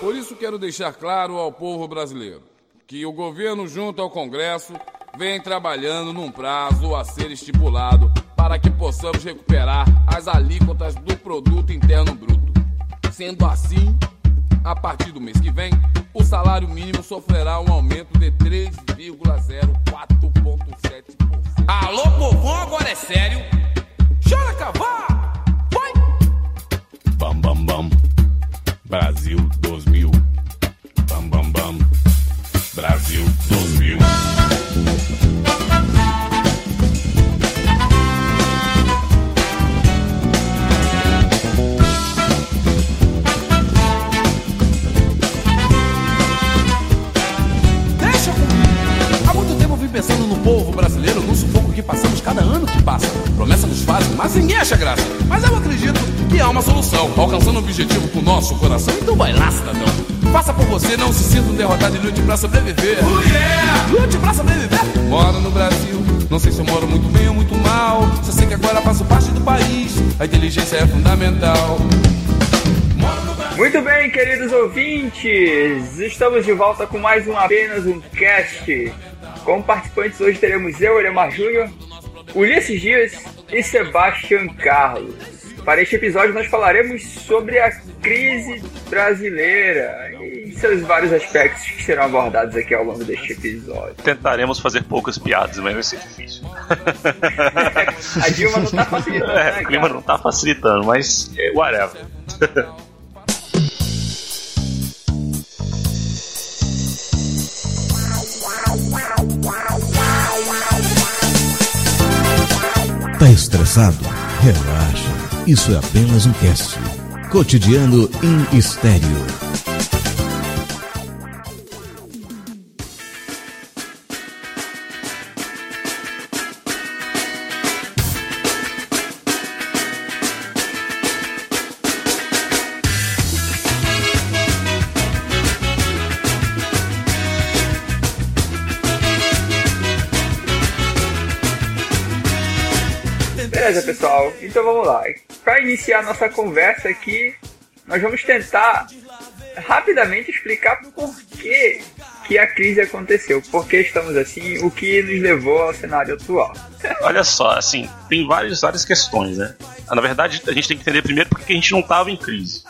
Por isso quero deixar claro ao povo brasileiro que o governo, junto ao Congresso, vem trabalhando num prazo a ser estipulado para que possamos recuperar as alíquotas do produto interno bruto. Sendo assim, a partir do mês que vem, o salário mínimo sofrerá um aumento de 3,04,7%. Alô, povão, agora é sério? Chora, cavalo! Vai! Bam, bam, bam. Brasil 2000. Bam, bam, bam. Brasil 2000. Deixa comigo! Há muito tempo eu vim pensando no povo brasileiro, no sufoco que passamos cada ano que passa. Mas ninguém acha graça. Mas eu acredito que há uma solução, alcançando o objetivo com o nosso coração. Então vai lá, cidadão. Faça por você, não se sinta um derrotado e lute pra sobreviver. Oh, yeah! Lute pra sobreviver! Moro no Brasil, não sei se eu moro muito bem ou muito mal. Só sei que agora faço parte do país, a inteligência é fundamental. Muito bem, queridos ouvintes, estamos de volta com mais um apenas um cast. Como participantes hoje teremos eu, Elemar Júnior, Ulisses Dias e Sebastião Carlos. Para este episódio nós falaremos sobre a crise brasileira e seus vários aspectos que serão abordados aqui ao longo deste episódio. Tentaremos fazer poucas piadas, mas vai ser difícil. A Dilma não tá facilitando, É, né, o clima cara? não tá facilitando, mas é, whatever. Tá estressado? Relaxa. Isso é apenas um cast. Cotidiano em estéreo. Beleza, pessoal. Então vamos lá. Para iniciar nossa conversa aqui, nós vamos tentar rapidamente explicar por que, que a crise aconteceu, por que estamos assim, o que nos levou ao cenário atual. Olha só, assim, tem várias, várias questões, né? Na verdade, a gente tem que entender primeiro porque a gente não estava em crise.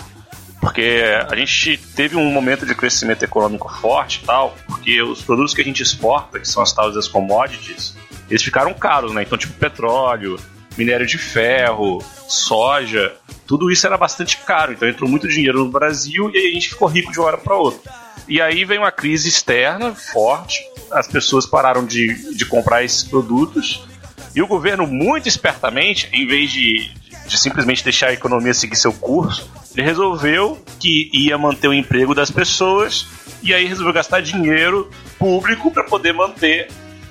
Porque a gente teve um momento de crescimento econômico forte e tal, porque os produtos que a gente exporta, que são as tais das commodities, eles ficaram caros, né? Então, tipo, petróleo, minério de ferro, soja, tudo isso era bastante caro. Então entrou muito dinheiro no Brasil e a gente ficou rico de uma hora para outra. E aí vem uma crise externa forte, as pessoas pararam de, de comprar esses produtos e o governo, muito espertamente, em vez de, de simplesmente deixar a economia seguir seu curso, ele resolveu que ia manter o emprego das pessoas e aí resolveu gastar dinheiro público para poder manter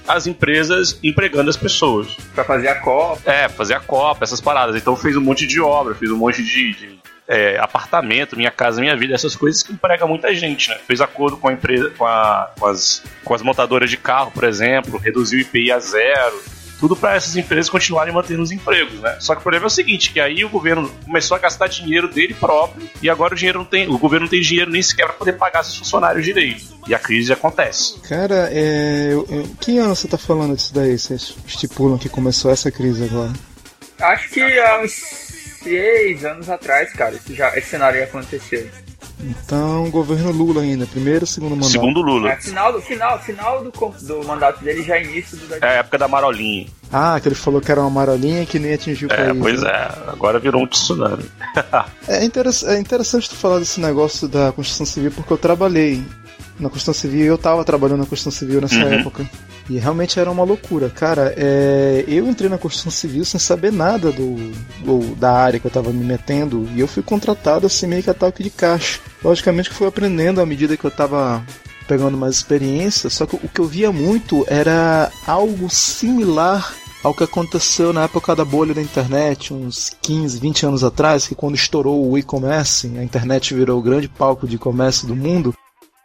as empresas empregando as pessoas. Para fazer a Copa. É, fazer a Copa, essas paradas. Então fez um monte de obra, fez um monte de, de, é, apartamento, Minha Casa Minha Vida, essas coisas que empregam muita gente, né? Fez acordo com a empresa, com, a, com, as, com as montadoras de carro, por exemplo, reduziu o IPI a zero. Tudo para essas empresas continuarem mantendo os empregos, né? Só que o problema é o seguinte, que aí o governo começou a gastar dinheiro dele próprio e agora o dinheiro não tem, o governo não tem dinheiro nem sequer para poder pagar seus funcionários direito. E a crise acontece. Cara, é. eu- eu- que ano você tá falando disso daí? Vocês estipulam que começou essa crise agora? Acho que há uns seis anos atrás, cara, esse, já, esse cenário aconteceu. Então, governo Lula ainda, primeiro ou segundo mandato? Segundo Lula. É, final, do, final, final do, do mandato dele já é início do da É a época da Marolinha. Ah, que ele falou que era uma marolinha que nem atingiu o É, país. pois né? é, agora virou um tsunami. É, interess- é interessante tu falar desse negócio da Constituição Civil porque eu trabalhei na Constituição Civil e eu tava trabalhando na Constituição Civil nessa Uhum. época. E realmente era uma loucura. Cara, é, eu entrei na Constituição Civil sem saber nada do, do- da área que eu tava me metendo e eu fui contratado assim meio que a toque de caixa. Logicamente que fui aprendendo à medida que eu tava pegando mais experiência, só que o que eu via muito era algo similar ao que aconteceu na época da bolha da internet, uns 15, 20 anos atrás, que quando estourou o e-commerce, a internet virou o grande palco de comércio do mundo,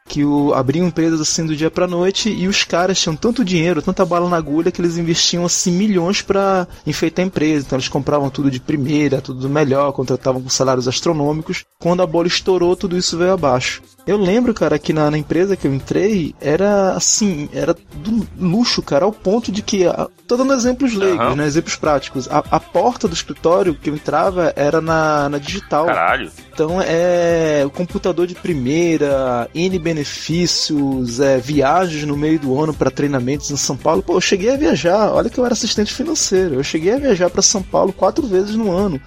que o, abriam empresas assim do dia pra noite e os caras tinham tanto dinheiro, tanta bala na agulha que eles investiam assim milhões pra enfeitar a empresa. Então eles compravam tudo de primeira, tudo do melhor, contratavam com salários astronômicos. Quando a bola estourou, tudo isso veio abaixo. Eu lembro, cara, que na, na, empresa que eu entrei era assim, era do luxo, cara, ao ponto de que. Tô dando exemplos leigos, uhum. né? Exemplos práticos. A, a, porta do escritório que eu entrava era na, na digital. Caralho. Então é o computador de primeira, N benefícios, é, viagens no meio do ano para treinamentos em São Paulo. Pô, eu cheguei a viajar, olha que eu era assistente financeiro. Eu cheguei a viajar para São Paulo quatro vezes no ano.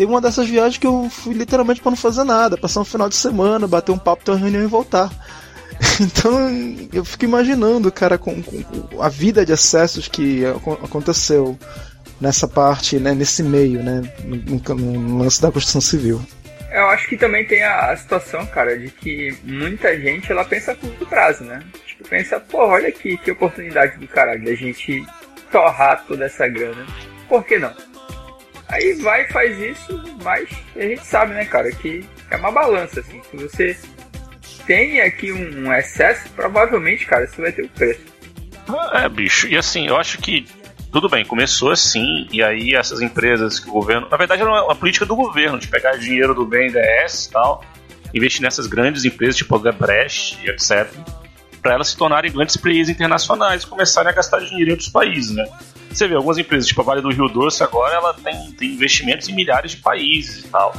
Teve uma dessas viagens que eu fui literalmente para não fazer nada, passar um final de semana, bater um papo, ter uma reunião e voltar. Então eu fico imaginando, cara, com, com a vida de acessos que aconteceu nessa parte, né, nesse meio, né, no, lance da construção civil. Eu acho que também tem a, a, situação, cara, de que muita gente ela pensa a curto prazo, né? Tipo, pensa, pô, olha aqui que oportunidade do caralho da gente torrar toda essa grana. Por que não? Aí vai faz isso, mas a gente sabe, né, cara, que é uma balança, assim. Se você tem aqui um excesso, provavelmente, cara, você vai ter o preço. É, bicho, e assim, eu acho que tudo bem, começou assim, e aí essas empresas que o governo. Na verdade, era uma, política do governo, de pegar dinheiro do BNDES e tal, investir nessas grandes empresas tipo a Gabrecht e etc., para elas se tornarem grandes players internacionais e começarem a gastar dinheiro em outros países, né? Você vê, algumas empresas, tipo a Vale do Rio Doce, agora ela tem, tem investimentos em milhares de países e tal.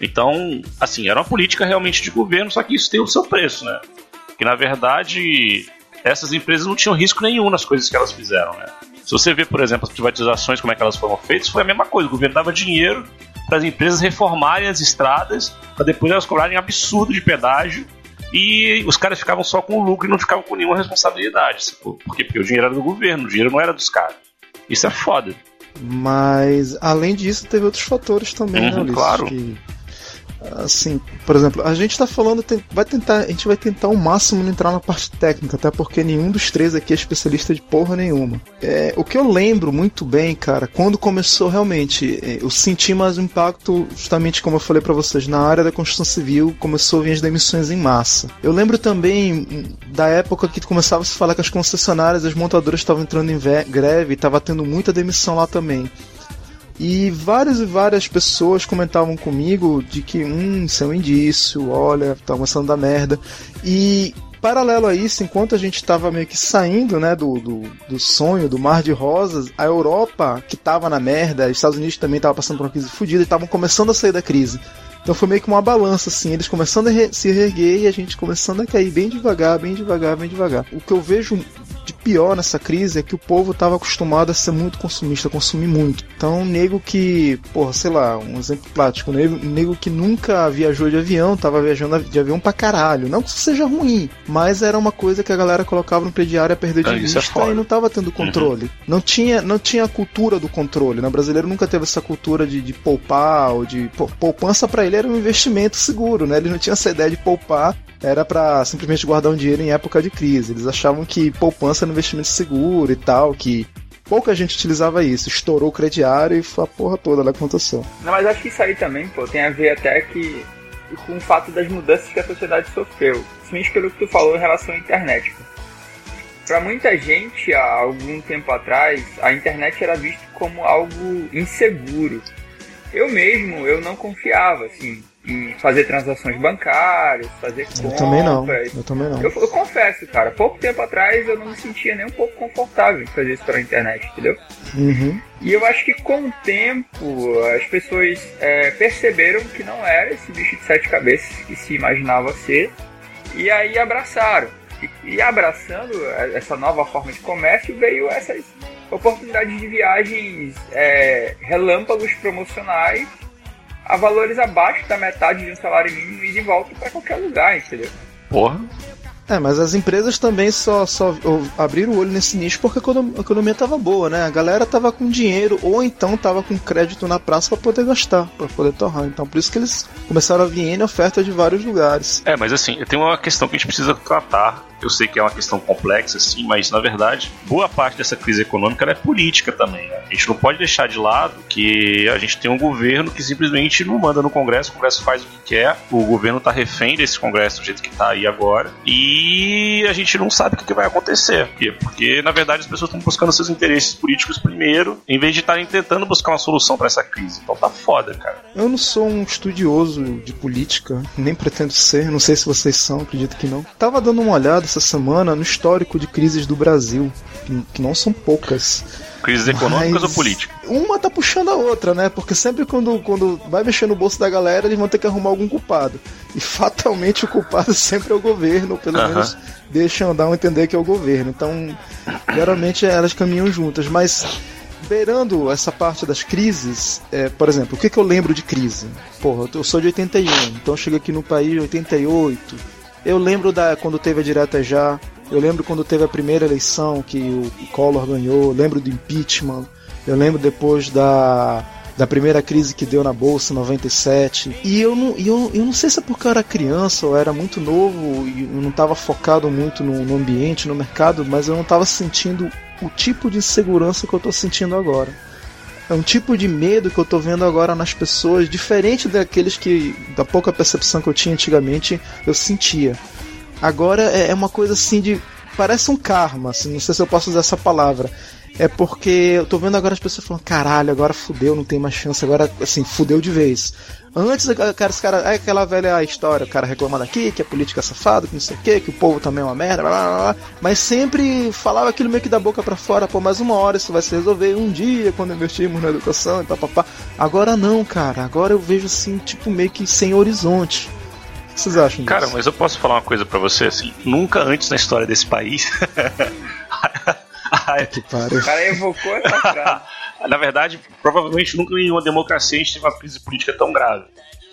Então, assim, era uma política realmente de governo, só que isso tem o seu preço, né? Que na verdade essas empresas não tinham risco nenhum nas coisas que elas fizeram, né? Se você vê, por exemplo, as privatizações, como é que elas foram feitas, foi a mesma coisa. O governo dava dinheiro para as empresas reformarem as estradas, para depois elas cobrarem absurdo de pedágio e os caras ficavam só com o lucro e não ficavam com nenhuma responsabilidade. Por quê? Porque o dinheiro era do governo, o dinheiro não era dos caras. Isso é foda. Mas, além disso, teve outros fatores também, né, uhum, né, Ulisses? Claro. Que assim, por exemplo, a gente tá falando, vai tentar, a gente vai tentar ao máximo não entrar na parte técnica, até porque nenhum dos três aqui é especialista de porra nenhuma. É, o que eu lembro muito bem, cara, quando começou realmente, é, eu senti mais um impacto, justamente como eu falei para vocês, na área da construção civil, começou a vir as demissões em massa. Eu lembro também hum, da época que começava a se falar que as concessionárias, as montadoras estavam entrando em greve, e tava tendo muita demissão lá também. E várias e várias pessoas comentavam comigo de que, hum, isso é um indício, olha, tá começando da merda. E paralelo a isso, enquanto a gente estava meio que saindo né, do, do, do, sonho, do mar de rosas, a Europa, que estava na merda, os Estados Unidos também estavam passando por uma crise fodida estavam começando a sair da crise. Então foi meio que uma balança, assim, eles começando a se reerguer e a gente começando a cair bem devagar, bem devagar, bem devagar. O que eu vejo de pior nessa crise é que o povo estava acostumado a ser muito consumista, a consumir muito. Então, nego que, porra, sei lá, um exemplo prático, nego, nego que nunca viajou de avião, tava viajando de avião pra caralho. Não que isso seja ruim, mas era uma coisa que a galera colocava no prediário a perder de é, vista é e não tava tendo controle. Uhum. Não tinha não tinha a cultura do controle, né? O brasileiro nunca teve essa cultura de, de poupar ou de poupança para ele era um investimento seguro, né? Ele não tinha essa ideia de poupar era para simplesmente guardar um dinheiro em época de crise. Eles achavam que poupança era um investimento seguro e tal, que pouca gente utilizava isso. Estourou o crediário e foi a porra toda da aconteceu. Não, mas acho que isso aí também, pô, tem a ver até que com o fato das mudanças que a sociedade sofreu. Principalmente pelo que tu falou em relação à internet. Para muita gente, há algum tempo atrás, a internet era vista como algo inseguro. Eu mesmo, eu não confiava, assim em fazer transações bancárias, fazer compras. Eu também não. Eu também não. Eu, eu, confesso, cara, pouco tempo atrás eu não me sentia nem um pouco confortável em fazer isso pela internet, entendeu? Uhum. E eu acho que com o tempo as pessoas é, perceberam que não era esse bicho de sete cabeças que se imaginava ser e aí abraçaram. E, e abraçando essa nova forma de comércio veio essas oportunidades de viagens é, relâmpagos promocionais a valores abaixo da metade de um salário mínimo e de volta para qualquer lugar, entendeu? Porra. É, mas as empresas também só, só abriram o olho nesse nicho porque a economia estava boa, né? A galera tava com dinheiro ou então tava com crédito na praça para poder gastar, para poder torrar. Então por isso que eles começaram a vir em oferta de vários lugares. É, mas assim, tem uma questão que a gente precisa tratar Eu sei que é uma questão complexa, assim, mas na verdade, boa parte dessa crise econômica é política também. Né? A gente não pode deixar de lado que a gente tem um governo que simplesmente não manda no Congresso, o Congresso faz o que quer, o governo está refém desse Congresso do jeito que está aí agora, e a gente não sabe o que vai acontecer. Por quê? Porque, na verdade, as pessoas estão buscando seus interesses políticos primeiro, em vez de estarem tentando buscar uma solução para essa crise. Então tá foda, cara. Eu não sou um estudioso de política, nem pretendo ser, não sei se vocês são, acredito que não. Tava dando uma olhada essa semana no histórico de crises do Brasil, que não são poucas. Crises econômicas ou políticas? Uma tá puxando a outra, né? Porque sempre quando, quando vai mexer no bolso da galera, eles vão ter que arrumar algum culpado. E fatalmente o culpado sempre é o governo, pelo uh -huh. menos deixam dar a entender que é o governo. Então, geralmente elas caminham juntas. Mas beirando essa parte das crises, é, por exemplo, o que, que eu lembro de crise? Porra, eu sou de 81, então eu cheguei aqui no país em 88. Eu lembro da quando teve a direta já, eu lembro quando teve a primeira eleição que o Collor ganhou, eu lembro do impeachment, eu lembro depois da da primeira crise que deu na bolsa em 97. E eu não, eu, eu não sei se é porque eu era criança ou era muito novo e não estava focado muito no, no, ambiente, no mercado, mas eu não estava sentindo o tipo de insegurança que eu estou sentindo agora. É um tipo de medo que eu estou vendo agora nas pessoas, diferente daqueles que, da pouca percepção que eu tinha antigamente, eu sentia. Agora é, é uma coisa assim de. Parece um karma, assim, não sei se eu posso usar essa palavra é porque eu tô vendo agora as pessoas falando, caralho, agora fudeu, não tem mais chance, agora, assim, fudeu de vez. Antes, cara, esse cara, é aquela velha história, o cara reclamando aqui, que a política é safado, que não sei o que, que o povo também é uma merda, blá, blá, blá, mas sempre falava aquilo meio que da boca para fora, pô, mais uma hora isso vai se resolver, um dia, quando investimos na educação e papapá. Agora não, cara, agora eu vejo assim, tipo, meio que sem horizonte. O que vocês acham Cara, mas eu posso falar uma coisa para você, assim, nunca antes na história desse país o cara evocou essa frase. Na verdade, provavelmente nunca em uma democracia a gente teve uma crise política tão grave.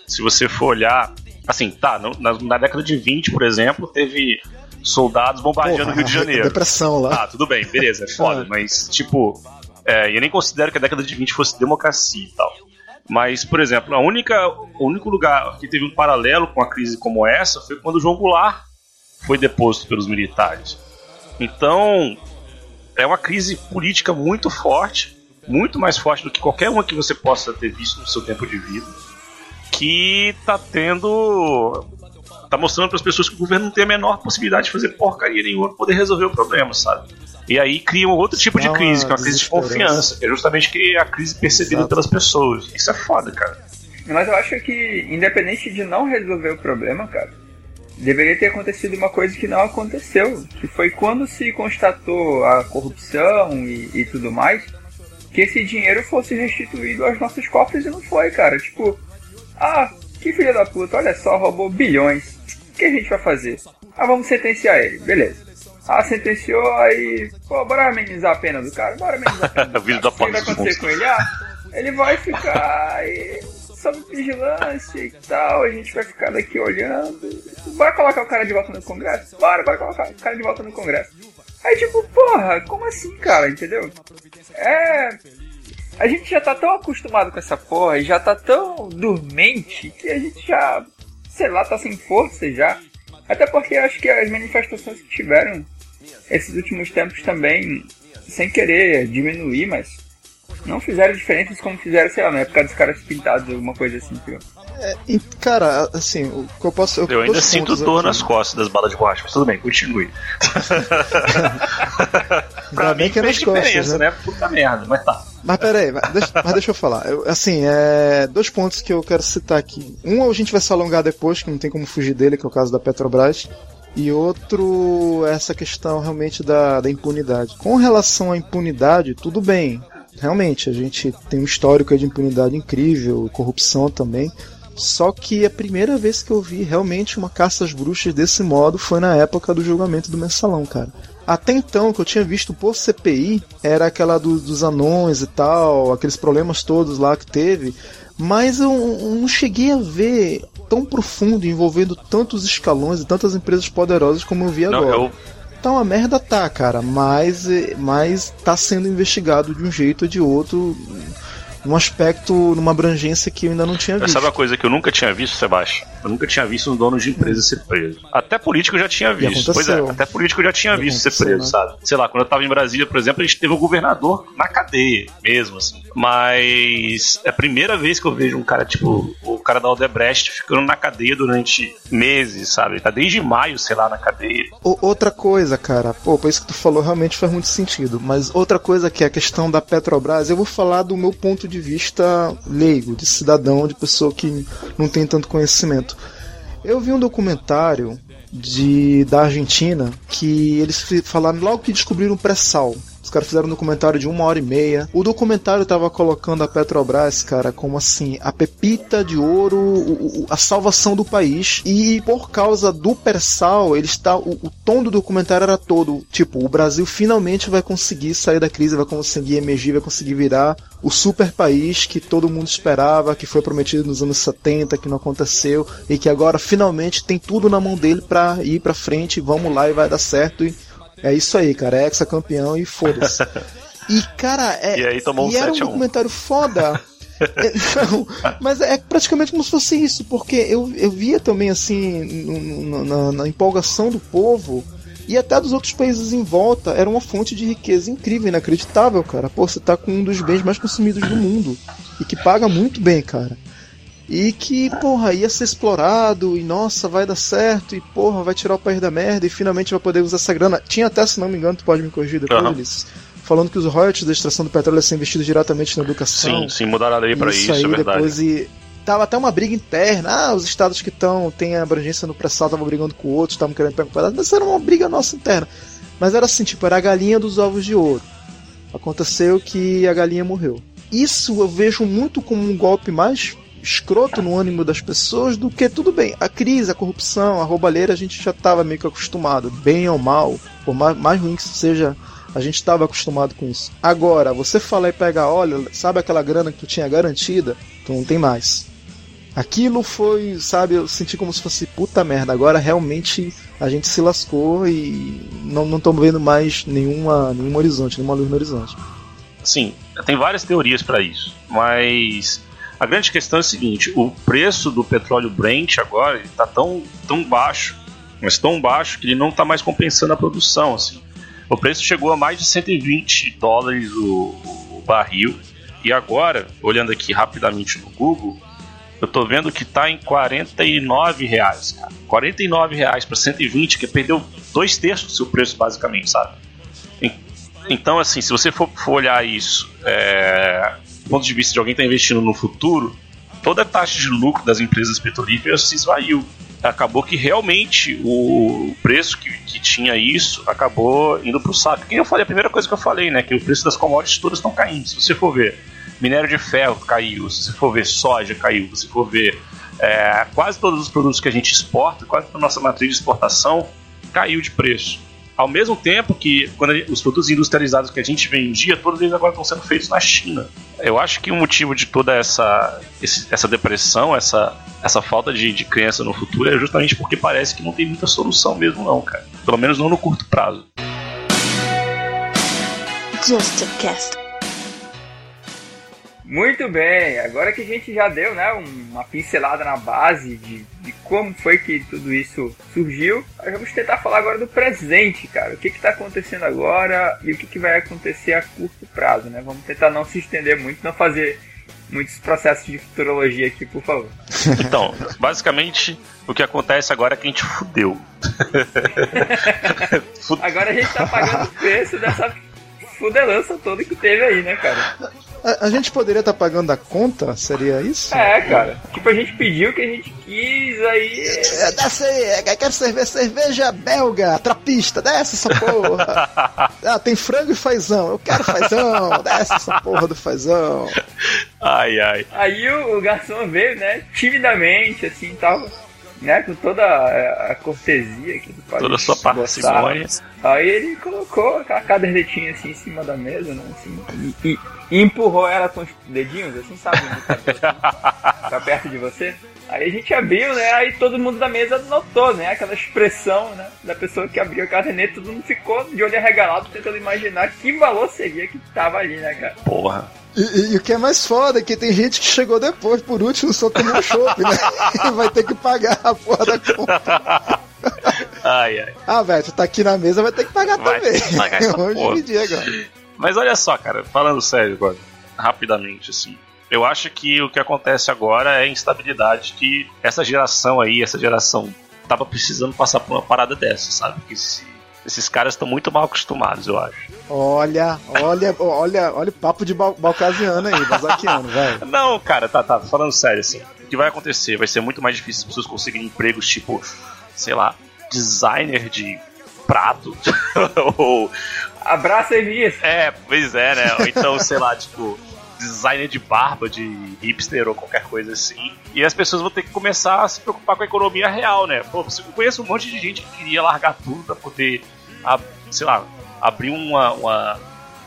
Se você for olhar, assim, tá, na, na década de 20, por exemplo, teve soldados bombardeando Porra, o Rio de Janeiro. Depressão lá. Ah, tudo bem, beleza, é foda, é. mas, tipo, é, eu nem considero que a década de 20 fosse democracia e tal. Mas, por exemplo, a única, o único lugar que teve um paralelo com a crise como essa foi quando o João Goulart foi deposto pelos militares. Então, é uma crise política muito forte, muito mais forte do que qualquer uma que você possa ter visto no seu tempo de vida, que tá tendo. tá mostrando para as pessoas que o governo não tem a menor possibilidade de fazer porcaria nenhuma para poder resolver o problema, sabe? E aí cria um outro tipo de crise, que é uma crise de confiança, que é justamente que é a crise percebida Exato. pelas pessoas. Isso é foda, cara. Mas eu acho que, independente de não resolver o problema, cara, deveria ter acontecido uma coisa que não aconteceu, que foi quando se constatou a corrupção e, e tudo mais, que esse dinheiro fosse restituído aos nossos cofres e não foi, cara. Tipo, ah, que filho da puta, olha só, roubou bilhões. O que a gente vai fazer? Ah, vamos sentenciar ele, beleza. Ah, sentenciou, aí, pô, bora amenizar a pena do cara, bora amenizar a pena do cara. O que vai acontecer com ele? Ah, ele vai ficar aí sob vigilância e tal, a gente vai ficar daqui olhando. Bora colocar o cara de volta no Congresso? Bora, bora colocar o cara de volta no Congresso. Aí tipo, porra, como assim, cara, entendeu? É. A gente já tá tão acostumado com essa porra e já tá tão dormente que a gente já, sei lá, tá sem força já. Até porque acho que as manifestações que tiveram esses últimos tempos também, sem querer diminuir, mas não fizeram diferenças como fizeram, sei lá, na época dos caras pintados, alguma coisa assim, entendeu? É, cara, assim, o que eu posso. Eu, eu ainda sinto dor nas costas das balas de borracha, mas tudo bem, continue. pra mim que é nas costas, né? né? Puta merda, mas tá. Mas peraí, mas deixa, mas deixa eu falar. Eu, assim, é, dois pontos que eu quero citar aqui. Um a gente vai se alongar depois, que não tem como fugir dele, que é o caso da Petrobras. E outro, essa questão realmente da, da impunidade. Com relação à impunidade, tudo bem realmente, a gente tem um histórico de impunidade incrível, corrupção também. Só que a primeira vez que eu vi realmente uma caça às bruxas desse modo foi na época do julgamento do mensalão, cara. Até então, o que eu tinha visto por CPI era aquela do, dos anões e tal, aqueles problemas todos lá que teve, mas eu, eu não cheguei a ver tão profundo, envolvendo tantos escalões e tantas empresas poderosas como eu vi agora. Não, eu Tá uma merda, tá, cara, mas, mas tá sendo investigado de um jeito ou de outro, num aspecto, numa abrangência que eu ainda não tinha visto. Sabe uma coisa que eu nunca tinha visto, Sebastião? Eu nunca tinha visto um dono de empresa ser preso. Até político eu já tinha visto. Pois é, até político eu já tinha visto ser preso, né? sabe? Sei lá, quando eu tava em Brasília, por exemplo, a gente teve um governador na cadeia, mesmo assim. Mas é a primeira vez que eu vejo um cara, tipo, o cara da Odebrecht ficando na cadeia durante meses, sabe? Tá desde maio, sei lá, na cadeia. O, outra coisa, cara, pô, por isso que tu falou realmente faz muito sentido. Mas outra coisa que é a questão da Petrobras, eu vou falar do meu ponto de vista leigo, de cidadão, de pessoa que não tem tanto conhecimento. Eu vi um documentário de da Argentina que eles falaram logo que descobriram o pré-sal. Os caras fizeram um documentário de uma hora e meia. O documentário tava colocando a Petrobras, cara, como assim, a pepita de ouro, o, o, a salvação do país. E por causa do persal, ele está. O, o, tom do documentário era todo. Tipo, o Brasil finalmente vai conseguir sair da crise, vai conseguir emergir, vai conseguir virar o super país que todo mundo esperava, que foi prometido nos anos 70, que não aconteceu, e que agora finalmente tem tudo na mão dele para ir para frente, vamos lá e vai dar certo. E é isso aí, cara. É ex-campeão e foda-se. E, cara, é. E aí tomou um e era um documentário foda. É, não, mas é praticamente como se fosse isso, porque eu, eu via também assim, na, na, empolgação do povo e até dos outros países em volta, era uma fonte de riqueza incrível, inacreditável, cara. Pô, você tá com um dos bens mais consumidos do mundo e que paga muito bem, cara. E que, porra, ia ser explorado, e nossa, vai dar certo, e porra, vai tirar o país da merda, e finalmente vai poder usar essa grana. Tinha até, se não me engano, tu pode me corrigir depois, uhum. falando que os royalties da extração do petróleo ser investidos diretamente na educação. Sim, sim, mudaram a lei para isso, isso aí, é verdade. Depois, e tava até uma briga interna. Ah, os estados que estão têm abrangência no pré-sal estavam brigando com outros, estavam querendo pegar um pedaço, mas era uma briga nossa interna. Mas era assim, tipo, era a galinha dos ovos de ouro. Aconteceu que a galinha morreu. Isso eu vejo muito como um golpe mais escroto no ânimo das pessoas do que tudo bem. A crise, a corrupção, a roubalheira a gente já estava meio que acostumado, bem ou mal, por mais, ruim que seja, a gente estava acostumado com isso. Agora, você falar e pegar, olha, sabe aquela grana que tu tinha garantida? Tu não tem mais. Aquilo foi, sabe, eu senti como se fosse puta merda. Agora realmente a gente se lascou e não estamos vendo mais nenhuma, nenhum horizonte, nenhuma luz no horizonte. Sim, tem várias teorias para isso, mas a grande questão é a seguinte: o preço do petróleo Brent agora está tão, tão baixo, mas tão baixo que ele não está mais compensando a produção. Assim. O preço chegou a mais de 120 dólares o, o barril. E agora, olhando aqui rapidamente no Google, eu estou vendo que está em 49 reais, cara. 49 reais para 120, que perdeu dois terços do seu preço, basicamente, sabe? Então, assim, se você for, for olhar isso é, do ponto de vista de alguém que está investindo no futuro, toda a taxa de lucro das empresas petrolíferas se esvaiu. Acabou que realmente o preço que, que tinha isso acabou indo para o saco. Que eu falei, a primeira coisa que eu falei, né? Que o preço das commodities todas estão caindo. Se você for ver, minério de ferro caiu, se for ver soja caiu, se for ver é, quase todos os produtos que a gente exporta, quase toda a nossa matriz de exportação caiu de preço. Ao mesmo tempo que quando os produtos industrializados que a gente vendia, todos eles agora estão sendo feitos na China. Eu acho que o motivo de toda essa, esse, essa depressão, essa, essa falta de, de crença no futuro é justamente porque parece que não tem muita solução mesmo não, cara. Pelo menos não no curto prazo. Just a cast. Muito bem, agora que a gente já deu né, uma pincelada na base de, de como foi que tudo isso surgiu, nós vamos tentar falar agora do presente, cara. O que está acontecendo agora e o que, que vai acontecer a curto prazo, né? Vamos tentar não se estender muito, não fazer muitos processos de futurologia aqui, por favor. Então, basicamente, o que acontece agora é que a gente fudeu. agora a gente tá pagando o preço dessa fudelança toda que teve aí, né, cara? A, a, gente poderia estar tá pagando a conta? Seria isso? É, cara. Tipo, a gente pediu o que a gente quis, aí. É, desce aí, quero cerveja, cerveja belga, trapista, desce essa porra. ah, tem frango e fazão. Eu quero fazão, desce essa porra do fazão. Ai, ai. Aí o, o garçom veio, né, timidamente, assim, tava né, com toda a, cortesia que pode Toda a sua parcimônia. Aí ele colocou a cadernetinha assim em cima da mesa, né, assim, e, e, empurrou ela com os dedinhos, assim, sabe, pra perto de você. Aí a gente abriu, né, aí todo mundo da mesa notou, né, aquela expressão, né, da pessoa que abriu a caderneta, todo mundo ficou de olho arregalado tentando imaginar que valor seria que tava ali, né, cara. Porra. E, e, o que é mais foda é que tem gente que chegou depois, por último, só tomou chopp, né? E vai ter que pagar a porra da conta. Ai, ai. Ah, velho, tu tá aqui na mesa, vai ter que pagar Vai também. pagar Vamos porra. dividir agora. Mas olha só, cara, falando sério agora, rapidamente, assim. Eu acho que o que acontece agora é a instabilidade que essa geração aí, essa geração, tava precisando passar por uma parada dessa, sabe? Que esse- esses caras estão muito mal acostumados, eu acho. Olha, olha, olha, olha o papo de bal balcasiano aí, bazaquiano, velho. Não, cara, tá, tá, falando sério, assim. O que vai acontecer? Vai ser muito mais difícil as pessoas conseguirem empregos tipo, sei lá, designer de prato. ou. Abraça Elias. É, pois é, né? Ou então, sei lá, tipo, designer de barba, de hipster ou qualquer coisa assim. E as pessoas vão ter que começar a se preocupar com a economia real, né? Pô, eu conheço um monte de gente que queria largar tudo pra poder, a- sei lá, abrir uma, uma,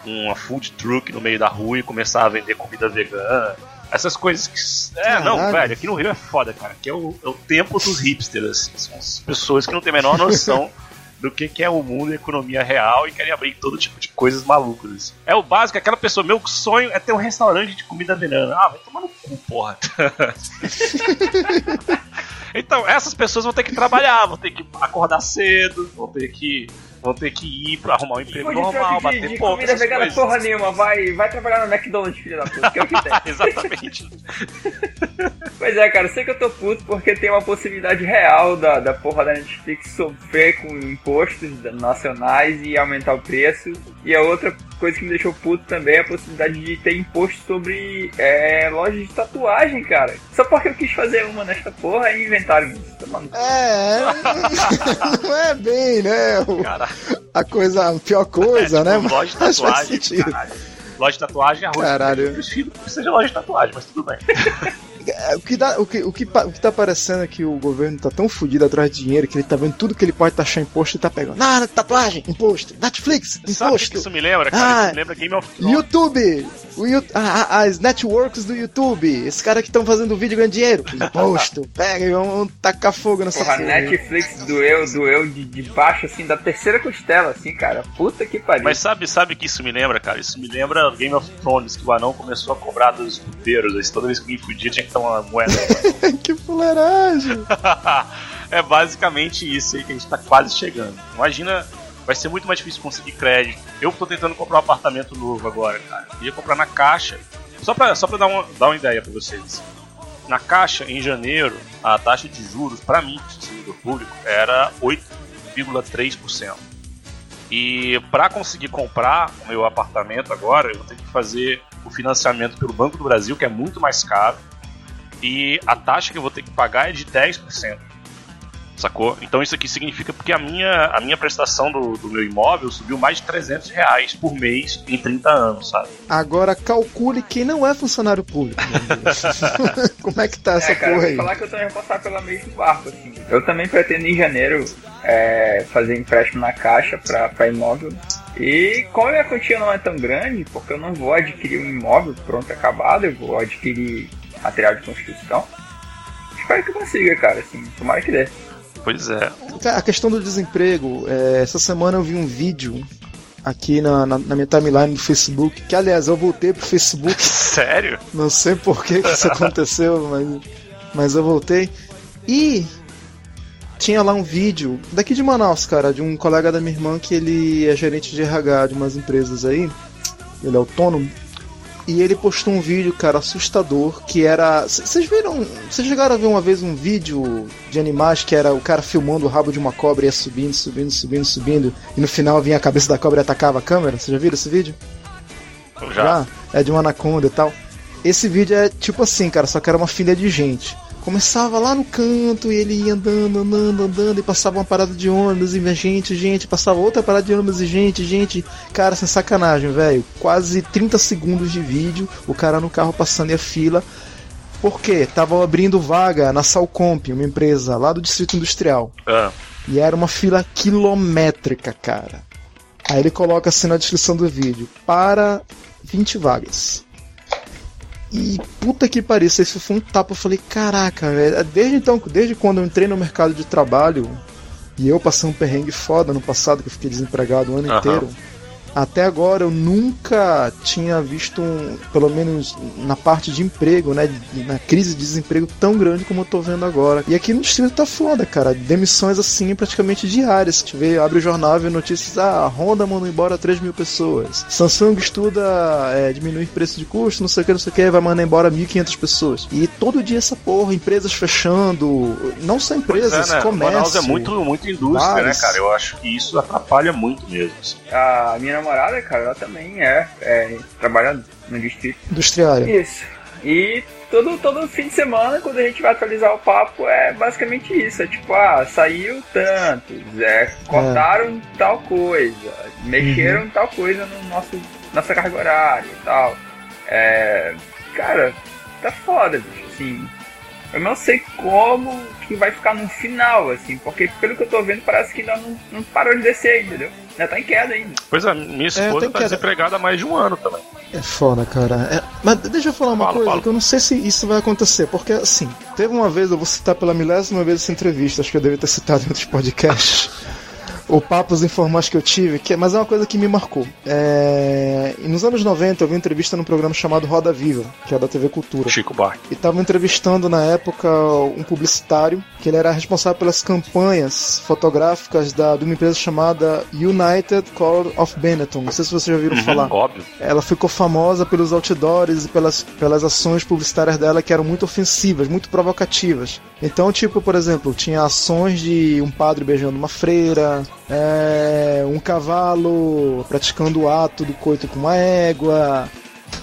uma food truck no meio da rua e começar a vender comida vegana. Essas coisas que. É, não, Caralho. velho, aqui no Rio é foda, cara. Aqui é o, é o templo dos hipsters, assim. São as pessoas que não têm a menor noção do que, que é o mundo e a economia real e querem abrir todo tipo de coisas malucas. assim. É o básico, aquela pessoa, meu sonho é ter um restaurante de comida vegana. Ah, vai tomar no cu, porra. então, essas pessoas vão ter que trabalhar, vão ter que acordar cedo, vão ter que. Vão ter que ir pra arrumar um emprego normal, truck bater de, de ponto, comida vegana coisas. porra nenhuma. Vai, vai trabalhar no McDonald's, filho da puta, que é o que tem. Exatamente. Pois é, cara, sei que eu tô puto porque tem uma possibilidade real da, da porra da Netflix sofrer com impostos nacionais e aumentar o preço. E a outra coisa que me deixou puto também é a possibilidade de ter imposto sobre é, lojas de tatuagem, cara. Só porque eu quis fazer uma nesta porra e inventaram isso. Tá maluco? É, não é bem, né? o-. A coisa, a pior coisa, É, né? tipo, loja de tatuagem. caralho. Loja de tatuagem é arroz. Caralho. Eu prefiro que seja loja de tatuagem, mas tudo bem. É, O que, dá, o, que, o, que, o que tá parecendo é que o governo tá tão fudido atrás de dinheiro que ele tá vendo tudo que ele pode taxar imposto e tá pegando. Nada, tatuagem, imposto, Netflix, Sabe o que imposto, isso me lembra, cara? Ah, isso me lembra Game of Thrones. YouTube, o a- a- as networks do YouTube, esses caras que estão fazendo vídeo ganhando dinheiro, imposto, pega e vamos tacar fogo nessa Porra, porra. Netflix doeu, doeu de, de baixo, assim, da terceira costela, assim, cara. Puta que pariu. Mas sabe, sabe o que isso me lembra, cara? Isso me lembra Game of Thrones, que o anão começou a cobrar dos escuteiros. Aí toda vez que alguém fudia tinha que dar uma moeda. que fuleiragem. é basicamente isso aí que a gente tá quase chegando. Imagina, vai ser muito mais difícil conseguir crédito. Eu tô tentando comprar um apartamento novo agora, cara. Ia comprar na caixa. Só pra, só pra dar, uma, dar uma ideia pra vocês. Na caixa, em janeiro, a taxa de juros, pra mim, servidor público, era 8,3%. E para conseguir comprar o meu apartamento agora, eu vou ter que fazer o financiamento pelo Banco do Brasil, que é muito mais caro. E a taxa que eu vou ter que pagar é de 10%. Sacou? Então isso aqui significa porque a minha, a minha prestação do, do meu imóvel subiu mais de 300 reais por mês em 30 anos, sabe? Agora calcule quem não é funcionário público. Como é que tá essa é, cara, porra eu aí? vou falar que eu também vou passar pela mesmo barco, assim. Eu também pretendo em janeiro é, fazer empréstimo na caixa pra, pra imóvel. E como a minha quantia não é tão grande, porque eu não vou adquirir um imóvel pronto acabado, eu vou adquirir material de construção. Espero que eu consiga, cara, assim, tomara que dê. Pois é. A questão do desemprego, é, essa semana eu vi um vídeo aqui na, na, na minha timeline do Facebook, que aliás eu voltei pro Facebook, Sério? não sei por que, que isso aconteceu, mas, mas eu voltei. E tinha lá um vídeo, daqui de Manaus, cara, de um colega da minha irmã que ele é gerente de RH de umas empresas aí, ele é autônomo. E ele postou um vídeo, cara, assustador, que era. Vocês viram. Vocês chegaram a ver uma vez um vídeo de animais que era o cara filmando o rabo de uma cobra e ia subindo, subindo, subindo, subindo, e no final vinha a cabeça da cobra e atacava a câmera? Vocês já viram esse vídeo? Já. É de uma anaconda e tal. Esse vídeo é tipo assim, cara, só que era uma filha de gente. Começava lá no canto e ele ia andando, andando, andando e passava uma parada de ônibus e gente, gente, passava outra parada de ônibus e gente, gente. Cara, sem sacanagem, velho. Quase 30 segundos de vídeo, o cara no carro passando e a fila. Por quê? Tava abrindo vaga na Salcomp, uma empresa lá do Distrito Industrial. Ah, E era uma fila quilométrica, cara. Aí ele coloca assim na descrição do vídeo: para 20 vagas. E puta que pariu, isso foi um tapa. Eu falei: caraca, velho. Desde então, desde quando eu entrei no mercado de trabalho, e eu passei um perrengue foda no passado, que eu fiquei desempregado o ano Aham. inteiro. Até agora eu nunca tinha visto, um, pelo menos na parte de emprego, né, na crise de desemprego tão grande como eu tô vendo agora. E aqui no distrito tá foda, cara. Demissões assim praticamente diárias. Se vê, abre o jornal e vê notícias, ah, a Honda mandou embora 3 mil pessoas. Samsung estuda é, diminuir preço de custo, não sei o que, não sei o que, vai mandar embora 1.500 pessoas. E todo dia essa porra, empresas fechando, não só empresas, é, né? comércio. Manaus é muito, muito indústria, bares. né, cara? Eu acho que isso atrapalha muito mesmo. assim. A minha namorada, cara, ela também é, é trabalha no distrito. Industriária. Isso. E todo, todo fim de semana, quando a gente vai atualizar o papo, é basicamente isso. É tipo, ah, saiu tantos, é, cortaram tal coisa, mexeram tal coisa no nosso nossa carga horária e tal. É, cara, tá foda, bicho, assim. Eu não sei como que vai ficar no final, assim, porque pelo que eu tô vendo parece que ainda não, não parou de descer, entendeu? Ainda tá em queda ainda. Pois é, minha esposa tem tá que- desempregada há mais de um ano também. É foda, cara. É, mas deixa eu falar uma Fala, coisa fala. que eu não sei se isso vai acontecer, porque assim, teve uma vez, eu vou citar pela milésima vez essa entrevista, acho que eu deveria ter citado em outros podcasts. O Papos Informais que eu tive, que, mas é uma coisa que me marcou. É, nos anos 90 eu vi uma entrevista num programa chamado Roda Viva, que é da TV Cultura. Chico Bar. E tava entrevistando na época um publicitário que ele era responsável pelas campanhas fotográficas da, de uma empresa chamada United Color of Benetton. Não sei se vocês já ouviram falar. Uhum, Óbvio. Ela ficou famosa pelos outdoors e pelas, pelas ações publicitárias dela que eram muito ofensivas, muito provocativas. Então, tipo, por exemplo, tinha ações de um padre beijando uma freira, é, um cavalo praticando o ato do coito com uma égua.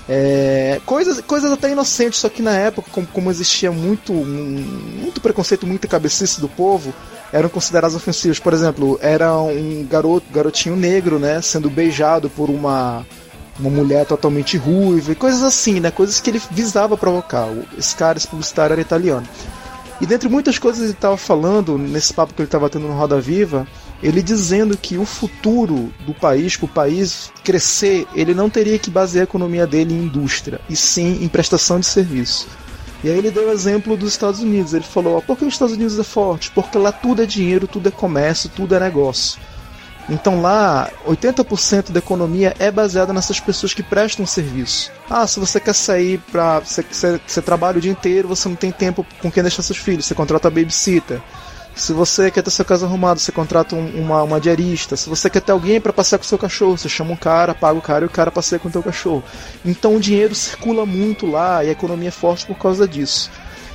é, coisas, coisas até inocentes, só que na época, como, como existia muito, muito preconceito, muita cabecice do povo, eram consideradas ofensivas. Por exemplo, era um garoto, garotinho negro, né, sendo beijado por uma uma mulher totalmente ruiva e coisas assim, né? Coisas que ele visava provocar. Esse cara, esse publicitário era italiano. E dentre muitas coisas ele estava falando, nesse papo que ele estava tendo no Roda Viva, ele dizendo que o futuro do país, para o país crescer, ele não teria que basear a economia dele em indústria, e sim em prestação de serviço. E aí ele deu o exemplo dos Estados Unidos. Ele falou: ó, por que os Estados Unidos é forte? Porque lá tudo é dinheiro, tudo é comércio, tudo é negócio. Então lá, 80% da economia é baseada nessas pessoas que prestam serviço. Ah, se você quer sair pra. Você, você, você trabalha o dia inteiro, você não tem tempo com quem deixar seus filhos, você contrata babysitter. Se você quer ter sua casa arrumada, você contrata um- uma, uma diarista. Se você quer ter alguém para passear com seu cachorro, você chama um cara, paga o cara e o cara passeia com o teu cachorro. Então o dinheiro circula muito lá e a economia é forte por causa disso.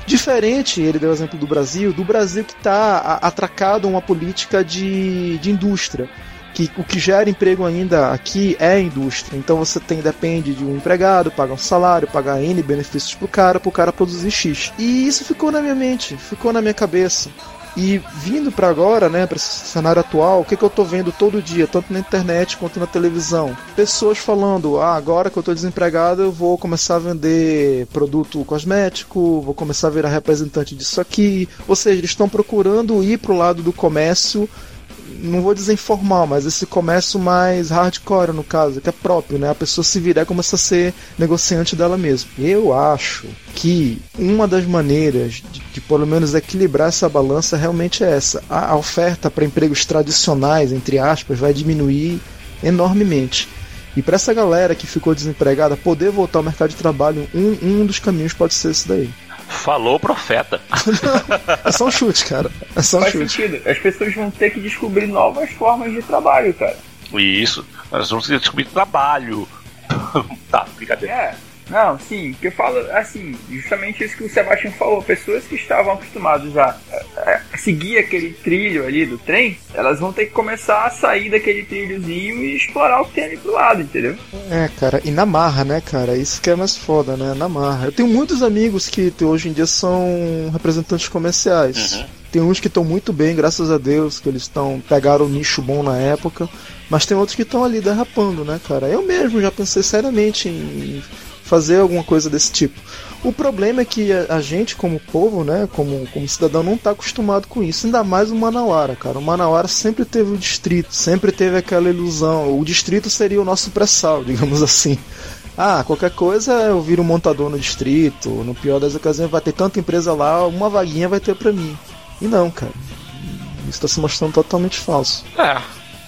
Diferente, ele deu o exemplo do Brasil, do Brasil que está atracado a uma política de, de indústria. Que o que gera emprego ainda aqui é a indústria. Então você tem, depende de um empregado, pagar um salário, pagar N benefícios pro cara, pro cara produzir X. E isso ficou na minha mente, ficou na minha cabeça. E vindo para agora, né, para esse cenário atual, o que, que eu tô vendo todo dia, tanto na internet quanto na televisão? Pessoas falando: ah, agora que eu tô desempregado, eu vou começar a vender produto cosmético, vou começar a virar representante disso aqui. Ou seja, eles estão procurando ir pro lado do comércio não vou dizer informal, mas esse comércio mais hardcore, no caso, que é próprio, né? A pessoa se virar e começa a ser negociante dela mesma. Eu acho que uma das maneiras de, de pelo menos equilibrar essa balança realmente é essa. A, a oferta para empregos tradicionais, entre aspas, vai diminuir enormemente. E para essa galera que ficou desempregada poder voltar ao mercado de trabalho, um, um dos caminhos pode ser esse daí. Falou o profeta. É só um chute, cara. É só um Faz chute. sentido. As pessoas vão ter que descobrir novas formas de trabalho, cara. E isso, nós vamos descobrir trabalho. tá, brincadeira. É. Não, sim, que eu falo assim, justamente isso que o Sebastião falou, pessoas que estavam acostumadas a, a- a seguir aquele trilho ali do trem, elas vão ter que começar a sair daquele trilhozinho e explorar o que tem ali pro lado, entendeu? É, cara, e na marra, né, cara? Isso que é mais foda, né? Na marra. Eu tenho muitos amigos que hoje em dia são representantes comerciais. Tem uns que estão muito bem, graças a Deus, que eles estão pegaram o nicho bom na época, mas tem outros que estão ali derrapando, né, cara? Eu mesmo já pensei seriamente em fazer alguma coisa desse tipo. O problema é que a, gente, como povo, né, como, como cidadão, não está acostumado com isso. Ainda mais o Manauara, cara. O Manauara sempre teve o distrito, sempre teve aquela ilusão. O distrito seria o nosso pré-sal, digamos assim. Ah, qualquer coisa eu viro um montador no distrito. No pior das ocasiões vai ter tanta empresa lá, uma vaguinha vai ter pra mim. E não, cara. Isso está se mostrando totalmente falso. É.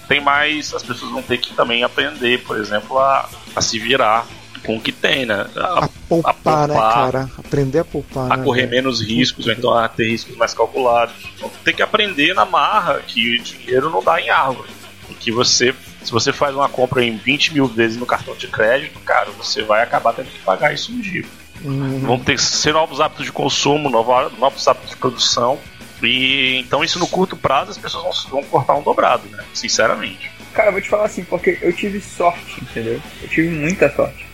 tem mais. As pessoas vão ter que também aprender, por exemplo, a, a se virar com o que tem, né? A, a, poupar, a poupar, né, cara? Aprender a poupar. A né, correr menos riscos, ou então a ter riscos mais calculados. Então tem que aprender na marra que o dinheiro não dá em árvore. E que você, se você faz uma compra em 20 mil vezes no cartão de crédito, cara, você vai acabar tendo que pagar isso um dia. Uhum. Vão ter que ser novos hábitos de consumo, novos hábitos de produção. E então isso no curto prazo as pessoas vão, vão cortar um dobrado, né? Sinceramente. Cara, eu vou te falar assim, porque eu tive sorte, entendeu? Eu tive muita sorte.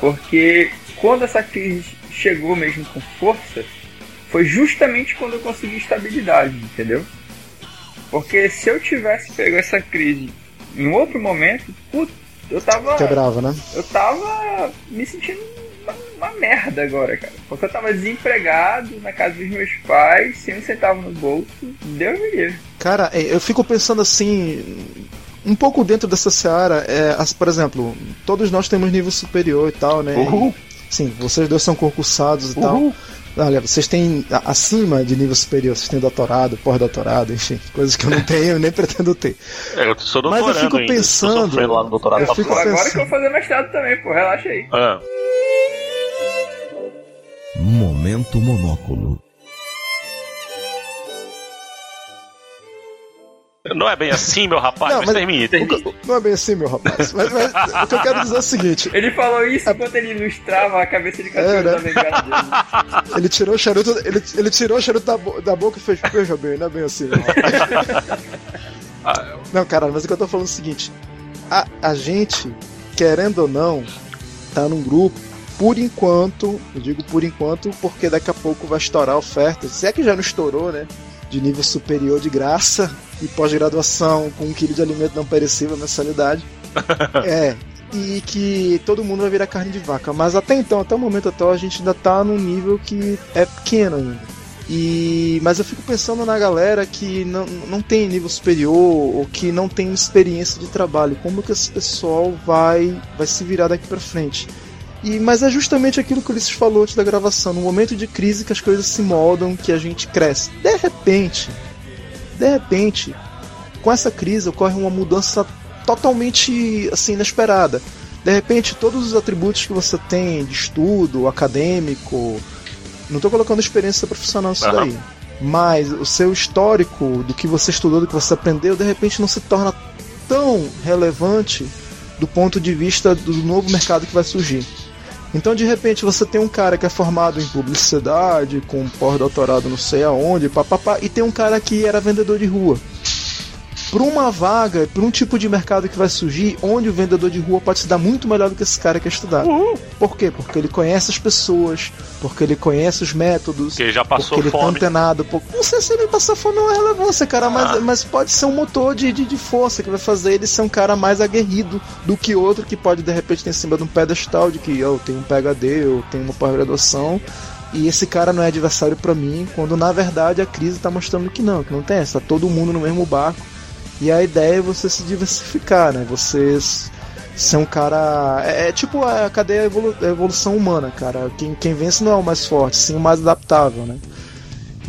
Porque quando essa crise chegou mesmo com força, foi justamente quando eu consegui estabilidade, entendeu? Porque se eu tivesse pego essa crise em outro momento, putz, eu tava. Quebrava, né? Eu tava me sentindo uma, uma, merda agora, cara. Porque eu tava desempregado na casa dos meus pais, sem um centavo no bolso. Deus me livre. Cara, é, eu fico pensando assim. Um pouco dentro dessa seara, é, as, por exemplo, todos nós temos nível superior e tal, né? Uhul. Sim, vocês dois são concursados e Uhul. tal. Olha, vocês têm acima de nível superior, vocês têm doutorado, pós-doutorado, enfim, coisas que eu não tenho nem pretendo ter. É, eu sou Mas eu fico ainda. pensando. Eu lá no doutorado eu fico Agora pensando... que eu vou fazer mestrado também, pô, relaxa aí. Ah. Momento Monóculo. Não é bem assim, meu rapaz, Não, mas, mas termine, termine. O Não é bem assim, meu rapaz. Mas, mas o que eu quero dizer é o seguinte: Ele falou isso enquanto ele ilustrava a cabeça de cachorro É, né? da dele. ele tirou o charuto, ele, ele tirou o charuto da, da boca e fez, veja bem, não é bem assim, meu rapaz. Não, cara, mas o que eu tô falando é o seguinte: a, a gente, querendo ou não, tá num grupo, por enquanto, eu digo por enquanto, porque daqui a pouco vai estourar a oferta. Se é que já não estourou, né? De nível superior de graça e pós-graduação com um quilo de alimento não perecível mensalidade. é. E que todo mundo vai virar carne de vaca. Mas até então, até o momento atual, a gente ainda tá num nível que é pequeno ainda. E, mas eu fico pensando na galera que não, não tem nível superior ou que não tem experiência de trabalho. Como que esse pessoal vai, vai se virar daqui pra frente? E, mas é justamente aquilo que o Ulisses falou antes da gravação. No momento de crise que as coisas se moldam, que a gente cresce. De repente, de repente, com essa crise ocorre uma mudança totalmente assim inesperada. De repente, todos os atributos que você tem de estudo, acadêmico, não estou colocando experiência profissional nisso Aham. daí, mas o seu histórico do que você estudou, do que você aprendeu, de repente não se torna tão relevante do ponto de vista do novo mercado que vai surgir. Então, de repente, você tem um cara que é formado em publicidade, com pós-doutorado não sei aonde, papapá, e tem um cara que era vendedor de rua. Para uma vaga, para um tipo de mercado que vai surgir, onde o vendedor de rua pode se dar muito melhor do que esse cara que é estudado. Por quê? Porque ele conhece as pessoas, porque ele conhece os métodos, Porque ele já passou porque ele fome. tá antenado. Por... Não sei se ele passar fome não é relevância, cara, Ah. mas, mas pode ser um motor de, de, de força que vai fazer ele ser um cara mais aguerrido do que outro que pode de repente ter em cima de um pedestal de que eu tenho um PhD, eu tenho uma pós-graduação. E esse cara não é adversário pra mim, quando na verdade a crise tá mostrando que não, que não tem essa, tá todo mundo no mesmo barco. E a ideia é você se diversificar, né? Você ser um cara. É, é tipo a cadeia evolu- evolução humana, cara. Quem, quem vence não é o mais forte, sim o mais adaptável, né?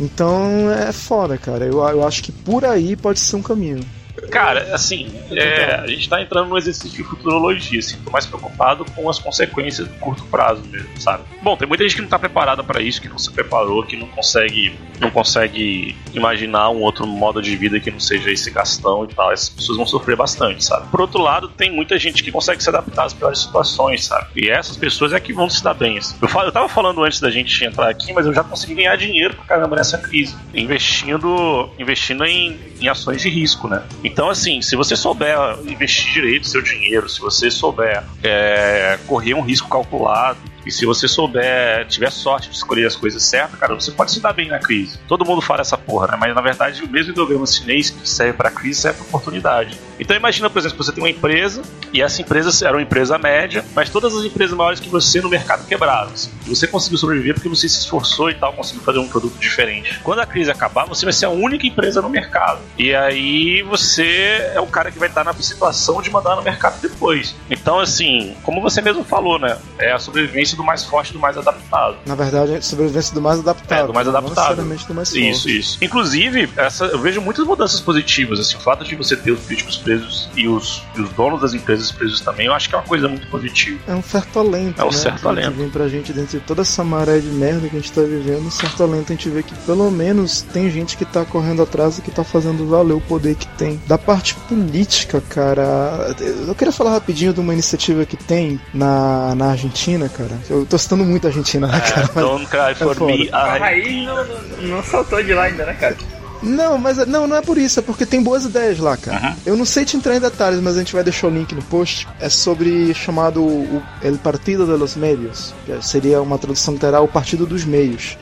Então é foda, cara. Eu, eu acho que por aí pode ser um caminho. Cara, assim, é, a gente tá entrando num exercício de futurologia, assim, tô mais preocupado com as consequências do curto prazo mesmo, sabe? Bom, tem muita gente que não tá preparada para isso, que não se preparou, que não consegue, não consegue imaginar um outro modo de vida que não seja esse gastão e tal. Essas pessoas vão sofrer bastante, sabe? Por outro lado, tem muita gente que consegue se adaptar às piores situações, sabe? E essas pessoas é que vão se dar bem. assim. Eu, falo, eu tava falando antes da gente entrar aqui, mas eu já consegui ganhar dinheiro pra caramba nessa crise, investindo, investindo em, em ações de risco, né? Então, assim, se você souber investir direito seu dinheiro, se você souber é, correr um risco calculado, e se você souber, tiver sorte de escolher as coisas certas, cara, você pode se dar bem na crise. Todo mundo fala essa porra, né? Mas na verdade, o mesmo ideograma chinês que serve pra crise serve pra oportunidade. Então imagina, por exemplo, você tem uma empresa, e essa empresa era uma empresa média, mas todas as empresas maiores que você no mercado quebraram. assim. Você conseguiu sobreviver porque você se esforçou e tal, conseguiu fazer um produto diferente. Quando a crise acabar, você vai ser a única empresa no mercado. E aí você é o cara que vai estar na situação de mandar no mercado depois. Então, assim, como você mesmo falou, né? É a sobrevivência do mais forte e do mais adaptado. Na verdade, é sobrevivência do mais adaptável. É, do mais Não adaptável. necessariamente do mais forte. Isso, isso. Inclusive, essa, eu vejo muitas mudanças positivas. Assim, o fato de você ter os críticos presos e os, e os donos das empresas presos também, eu acho que é uma coisa muito positiva. É um certo alento. É um né? certo alento. Vem pra gente dentro de toda essa maré de merda que a gente tá vivendo, um certo alento a gente vê que pelo menos tem gente que tá correndo atrás e que tá fazendo valer o poder que tem. Da parte política, cara, eu queria falar rapidinho de uma iniciativa que tem na, na Argentina, cara. Eu tô citando muito a Argentina, né, cara? É, don't cry for foda. me. A I- raiz não, não, não saltou de lá ainda, né, cara? Não, mas é- não, não é por isso, é porque tem boas ideias lá, cara. Uhum. Eu não sei te entrar em detalhes, mas a gente vai deixar o link no post. É sobre chamado o El Partido de los Medios, que seria uma tradução literal, o Partido dos Meios.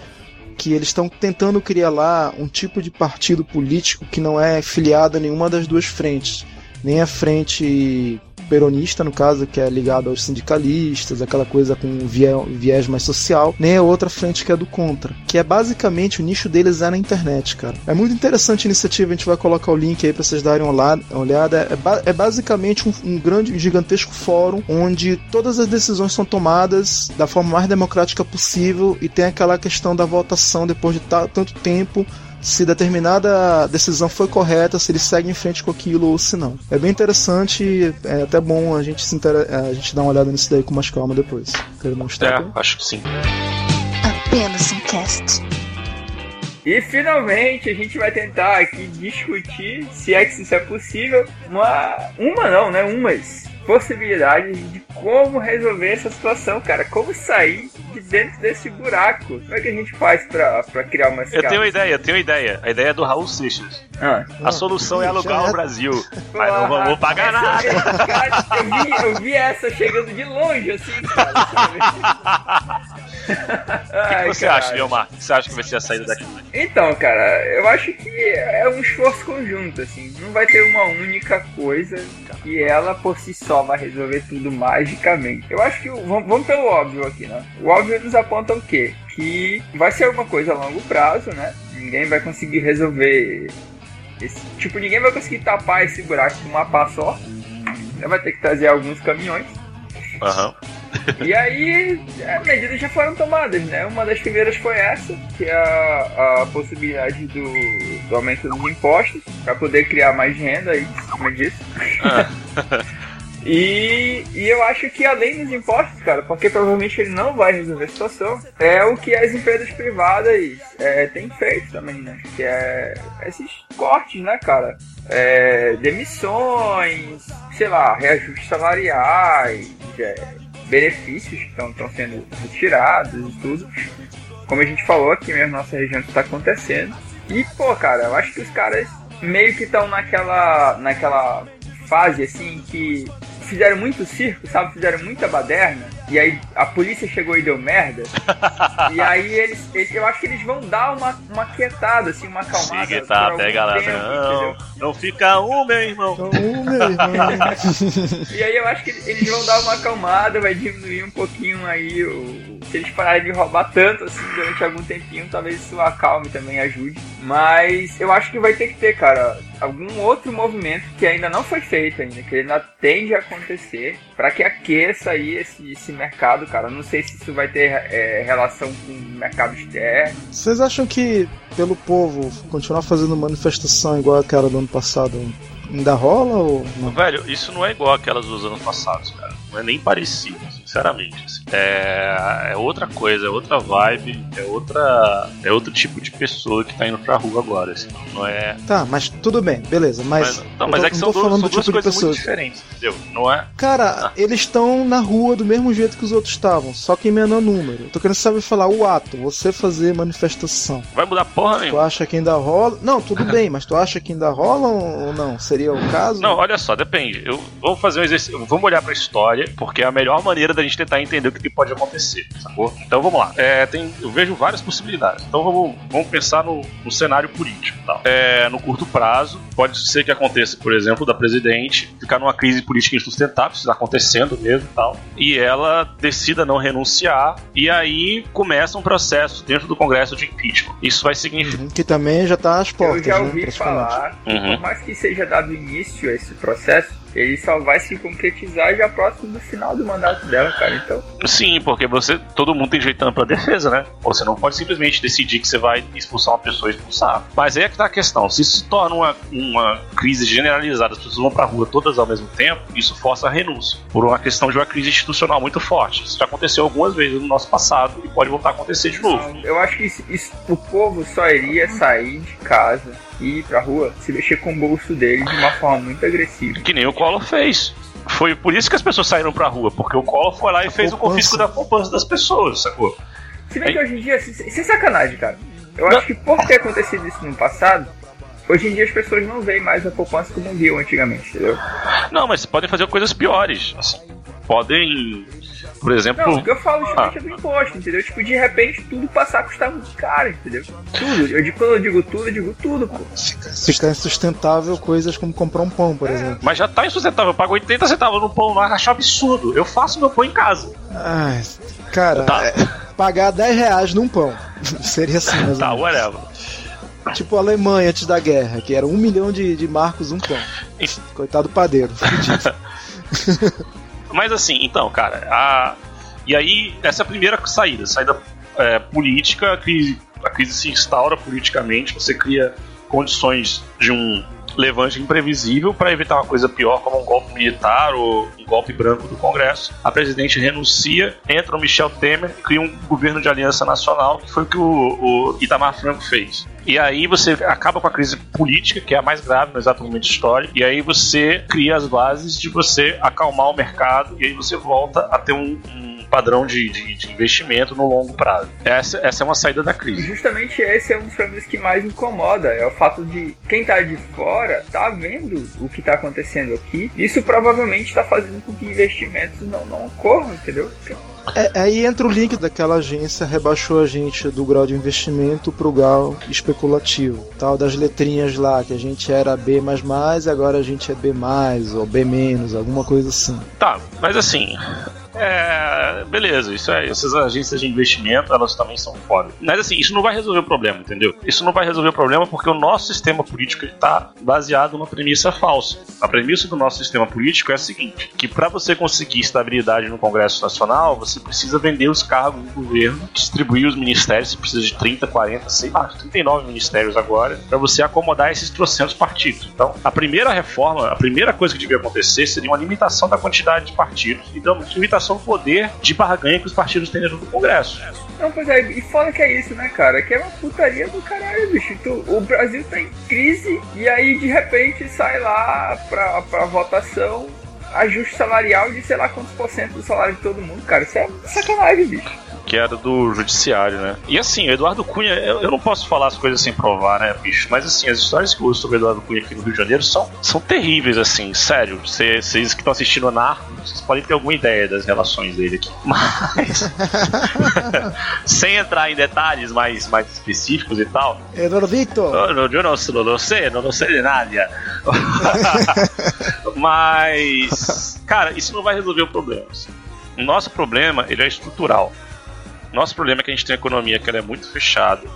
Que eles estão tentando criar lá um tipo de partido político que não é filiado a nenhuma das duas frentes. Nem a frente peronista, no caso, que é ligado aos sindicalistas, aquela coisa com viés mais social, nem a outra frente que é do contra. Que é basicamente o nicho deles é na internet, cara. É muito interessante a iniciativa, a gente vai colocar o link aí pra vocês darem uma olhada. É, ba- é basicamente um, um grande, gigantesco fórum onde todas as decisões são tomadas da forma mais democrática possível e tem aquela questão da votação depois de ta- tanto tempo se determinada decisão foi correta, se ele segue em frente com aquilo ou se não. É bem interessante, é até bom a gente se inter... a gente dar uma olhada nisso daí com mais calma depois. Quero mostrar. É, acho que sim. Apenas um cast. E finalmente a gente vai tentar aqui discutir, se é que isso é possível, uma. Uma não, né? Umas possibilidades de como resolver essa situação, cara. Como sair de dentro desse buraco. Como é que a gente faz pra, pra criar uma Eu escala? tenho uma ideia, eu tenho uma ideia. A ideia é do Raul Seixas. Ah. A solução é alugar o Brasil. Mas não vamos pagar nada. Cara, eu, vi, eu vi essa chegando de longe, assim, cara. O que Ai, você caralho. acha, Leomar? O que você acha que vai ser a saída daqui? Então, cara, eu acho que é um esforço conjunto, assim. Não vai ter uma única coisa que ela por si só vai resolver tudo magicamente. Eu acho que. Vamos, vamos pelo óbvio aqui, né? O óbvio nos aponta o quê? Que vai ser uma coisa a longo prazo, né? Ninguém vai conseguir resolver. Esse, tipo, ninguém vai conseguir tapar esse buraco com uma pá só. Vai ter que trazer alguns caminhões. Aham. E aí, as medidas já foram tomadas, né? Uma das primeiras foi essa, que é a, a possibilidade do, do aumento dos impostos, para poder criar mais renda aí, cima disso. E, e eu acho que além dos impostos, cara, porque provavelmente ele não vai resolver a situação, é o que as empresas privadas é, têm feito também, né? Que é esses cortes, né, cara? É, demissões, sei lá, reajustes salariais, é, benefícios que estão sendo retirados e tudo. Como a gente falou aqui mesmo, nossa região está acontecendo. E, pô, cara, eu acho que os caras meio que estão naquela, naquela fase assim que fizeram muito circo, sabe? Fizeram muita baderna. E aí a polícia chegou e deu merda. e aí eles, eles- eu acho que eles vão dar uma, uma quietada, assim, uma acalmada. Siga, tá, pega lá. tempo, Não, entendeu? não fica um, meu irmão. Então, meu irmão. E aí eu acho que eles vão dar uma acalmada, vai diminuir um pouquinho aí o. Se eles pararem de roubar tanto assim durante algum tempinho, talvez isso acalme também, ajude. Mas eu acho que vai ter que ter, cara, algum outro movimento que ainda não foi feito ainda, que ainda tende a acontecer, pra que aqueça aí esse, esse mercado, cara. Não sei se isso vai ter é, relação com o mercado externo. Vocês acham que pelo povo continuar fazendo manifestação igual aquela do ano passado ainda rola ou não? Velho, isso não é igual aquelas dos anos passados, cara. Não é nem parecido, sinceramente. assim. É, é outra coisa, é outra vibe, é outra. É outro tipo de pessoa que tá indo pra rua agora, assim. Não é. Tá, mas tudo bem, beleza. Mas, Mas, não, mas tô- é que são, falando são do duas tipo de coisas muito pessoas. diferentes, entendeu? Não é. Cara, eles estão na rua do mesmo jeito que os outros estavam, só que em menor número. Eu tô querendo saber falar o ato, você fazer manifestação. Vai mudar porra Tu nenhuma. acha que ainda rola? Não, tudo bem, mas tu acha que ainda rola ou não? Seria o caso? Não, olha só, depende. Eu vou fazer um exercício. Vamos olhar pra história, porque é a melhor maneira da gente tentar entender o que que pode acontecer, sacou? Então vamos lá. É, tem, eu vejo várias possibilidades. Então vamos, vamos pensar no, no cenário político. Tal. É, no curto prazo, pode ser que aconteça, por exemplo, da presidente ficar numa crise política insustentável, isso está acontecendo mesmo e tal. E ela decida não renunciar, e aí começa um processo dentro do Congresso de impeachment. Isso vai significar. Uhum, Que também já tá às portas, eu já né? ouvi praticamente. falar, Uhum. por mais que seja dado início a esse processo, ele só vai se concretizar já próximo do final do mandato dela, cara. Então. Sim, porque você. Todo mundo tem jeito pra defesa, né? Você não pode simplesmente decidir que você vai expulsar uma pessoa e expulsar. Mas aí é que tá a questão. Se isso se torna uma, uma crise generalizada, as pessoas vão pra rua todas ao mesmo tempo, isso força a renúncia. Por uma questão de uma crise institucional muito forte. Isso já aconteceu algumas vezes no nosso passado e pode voltar a acontecer de novo. Eu acho que isso, isso, o povo só iria sair de casa e ir pra rua se mexer com o bolso dele de uma forma muito agressiva. Que nem o Collor fez. Foi por isso que as pessoas saíram pra rua, porque o Collor foi lá e fez o confisco da poupança das pessoas, sacou? Se bem que hoje em dia, sem sacanagem, cara. Eu acho que por ter acontecido isso no passado, hoje em dia as pessoas não veem mais a poupança como viam antigamente, entendeu? Não, mas podem fazer coisas piores. Assim, podem por exemplo. Não, o que eu falo justamente ah. é do imposto, entendeu? Tipo, de repente tudo passar a custar muito caro, entendeu? Tudo. Eu digo, quando eu digo tudo, eu digo tudo, pô. Fica insustentável coisas como comprar um pão, por é. exemplo. Mas já tá insustentável. Eu pago 80 centavos no pão lá, acho absurdo. Eu faço meu pão em casa. Ai, cara, tá. é, pagar 10 reais num pão. Seria assim, mas. Tá, whatever. Tipo a Alemanha antes da guerra, que era um milhão de, de marcos um pão. Coitado padeiro. Mas assim, então, cara, a... e aí essa é a primeira saída, saída é, política, a crise, a crise se instaura politicamente, você cria condições de um levante imprevisível para evitar uma coisa pior como um golpe militar ou golpe branco do Congresso. A presidente renuncia, entra o Michel Temer cria um governo de aliança nacional, que foi o que o, o Itamar Franco fez. E aí você acaba com a crise política, que é a mais grave no exato momento histórico, e aí você cria as bases de você acalmar o mercado, e aí você volta a ter um, um padrão de, de, de, investimento no longo prazo. Essa, essa é uma saída da crise. Justamente esse é um dos problemas que mais incomoda, é o fato de quem tá de fora tá vendo o que tá acontecendo aqui. Isso provavelmente está fazendo com que investimentos não, não ocorram, entendeu? É, aí entra o link daquela agência rebaixou a gente do grau de investimento pro grau especulativo, tal das letrinhas lá que a gente era B++, agora a gente é B+, ou B-, alguma coisa assim. Tá, mas assim, é, beleza, isso é. Essas agências de investimento, elas também são foda. Mas assim, isso não vai resolver o problema, entendeu? Isso não vai resolver o problema porque o nosso sistema político está baseado numa premissa falsa. A premissa do nosso sistema político é a seguinte: que para você conseguir estabilidade no Congresso Nacional, você precisa vender os cargos do governo, distribuir os ministérios, você precisa de 30, 40, sei lá, 39 ministérios agora, para você acomodar esses trocentos partidos. Então, a primeira reforma, a primeira coisa que devia acontecer seria uma limitação da quantidade de partidos. Então, limitação o poder de barganha que os partidos têm dentro do Congresso. Não, pois é, e fora que é isso, né, cara? Que é uma putaria do caralho, bicho. Tu, o Brasil tá em crise e aí de repente sai lá pra, pra votação ajuste salarial de sei lá quantos por cento do salário de todo mundo, cara. Isso é sacanagem, bicho que era do judiciário, né? E assim, o Eduardo Cunha, eu, eu, não posso falar as coisas sem provar, né, bicho? Mas assim, as histórias que eu ouço sobre o Eduardo Cunha aqui no Rio de Janeiro são, são terríveis, assim, sério. Vocês que estão assistindo a Narco, vocês podem ter alguma ideia das relações dele aqui. Mas. sem entrar em detalhes mais, mais específicos e tal. Eduardito! Eu, eu, eu não, não, não sei, não, não sei de nada. Mas. Cara, isso não vai resolver o problema. Assim. O nosso problema ele é estrutural. Nosso problema é que a gente tem uma economia que ela é muito fechada,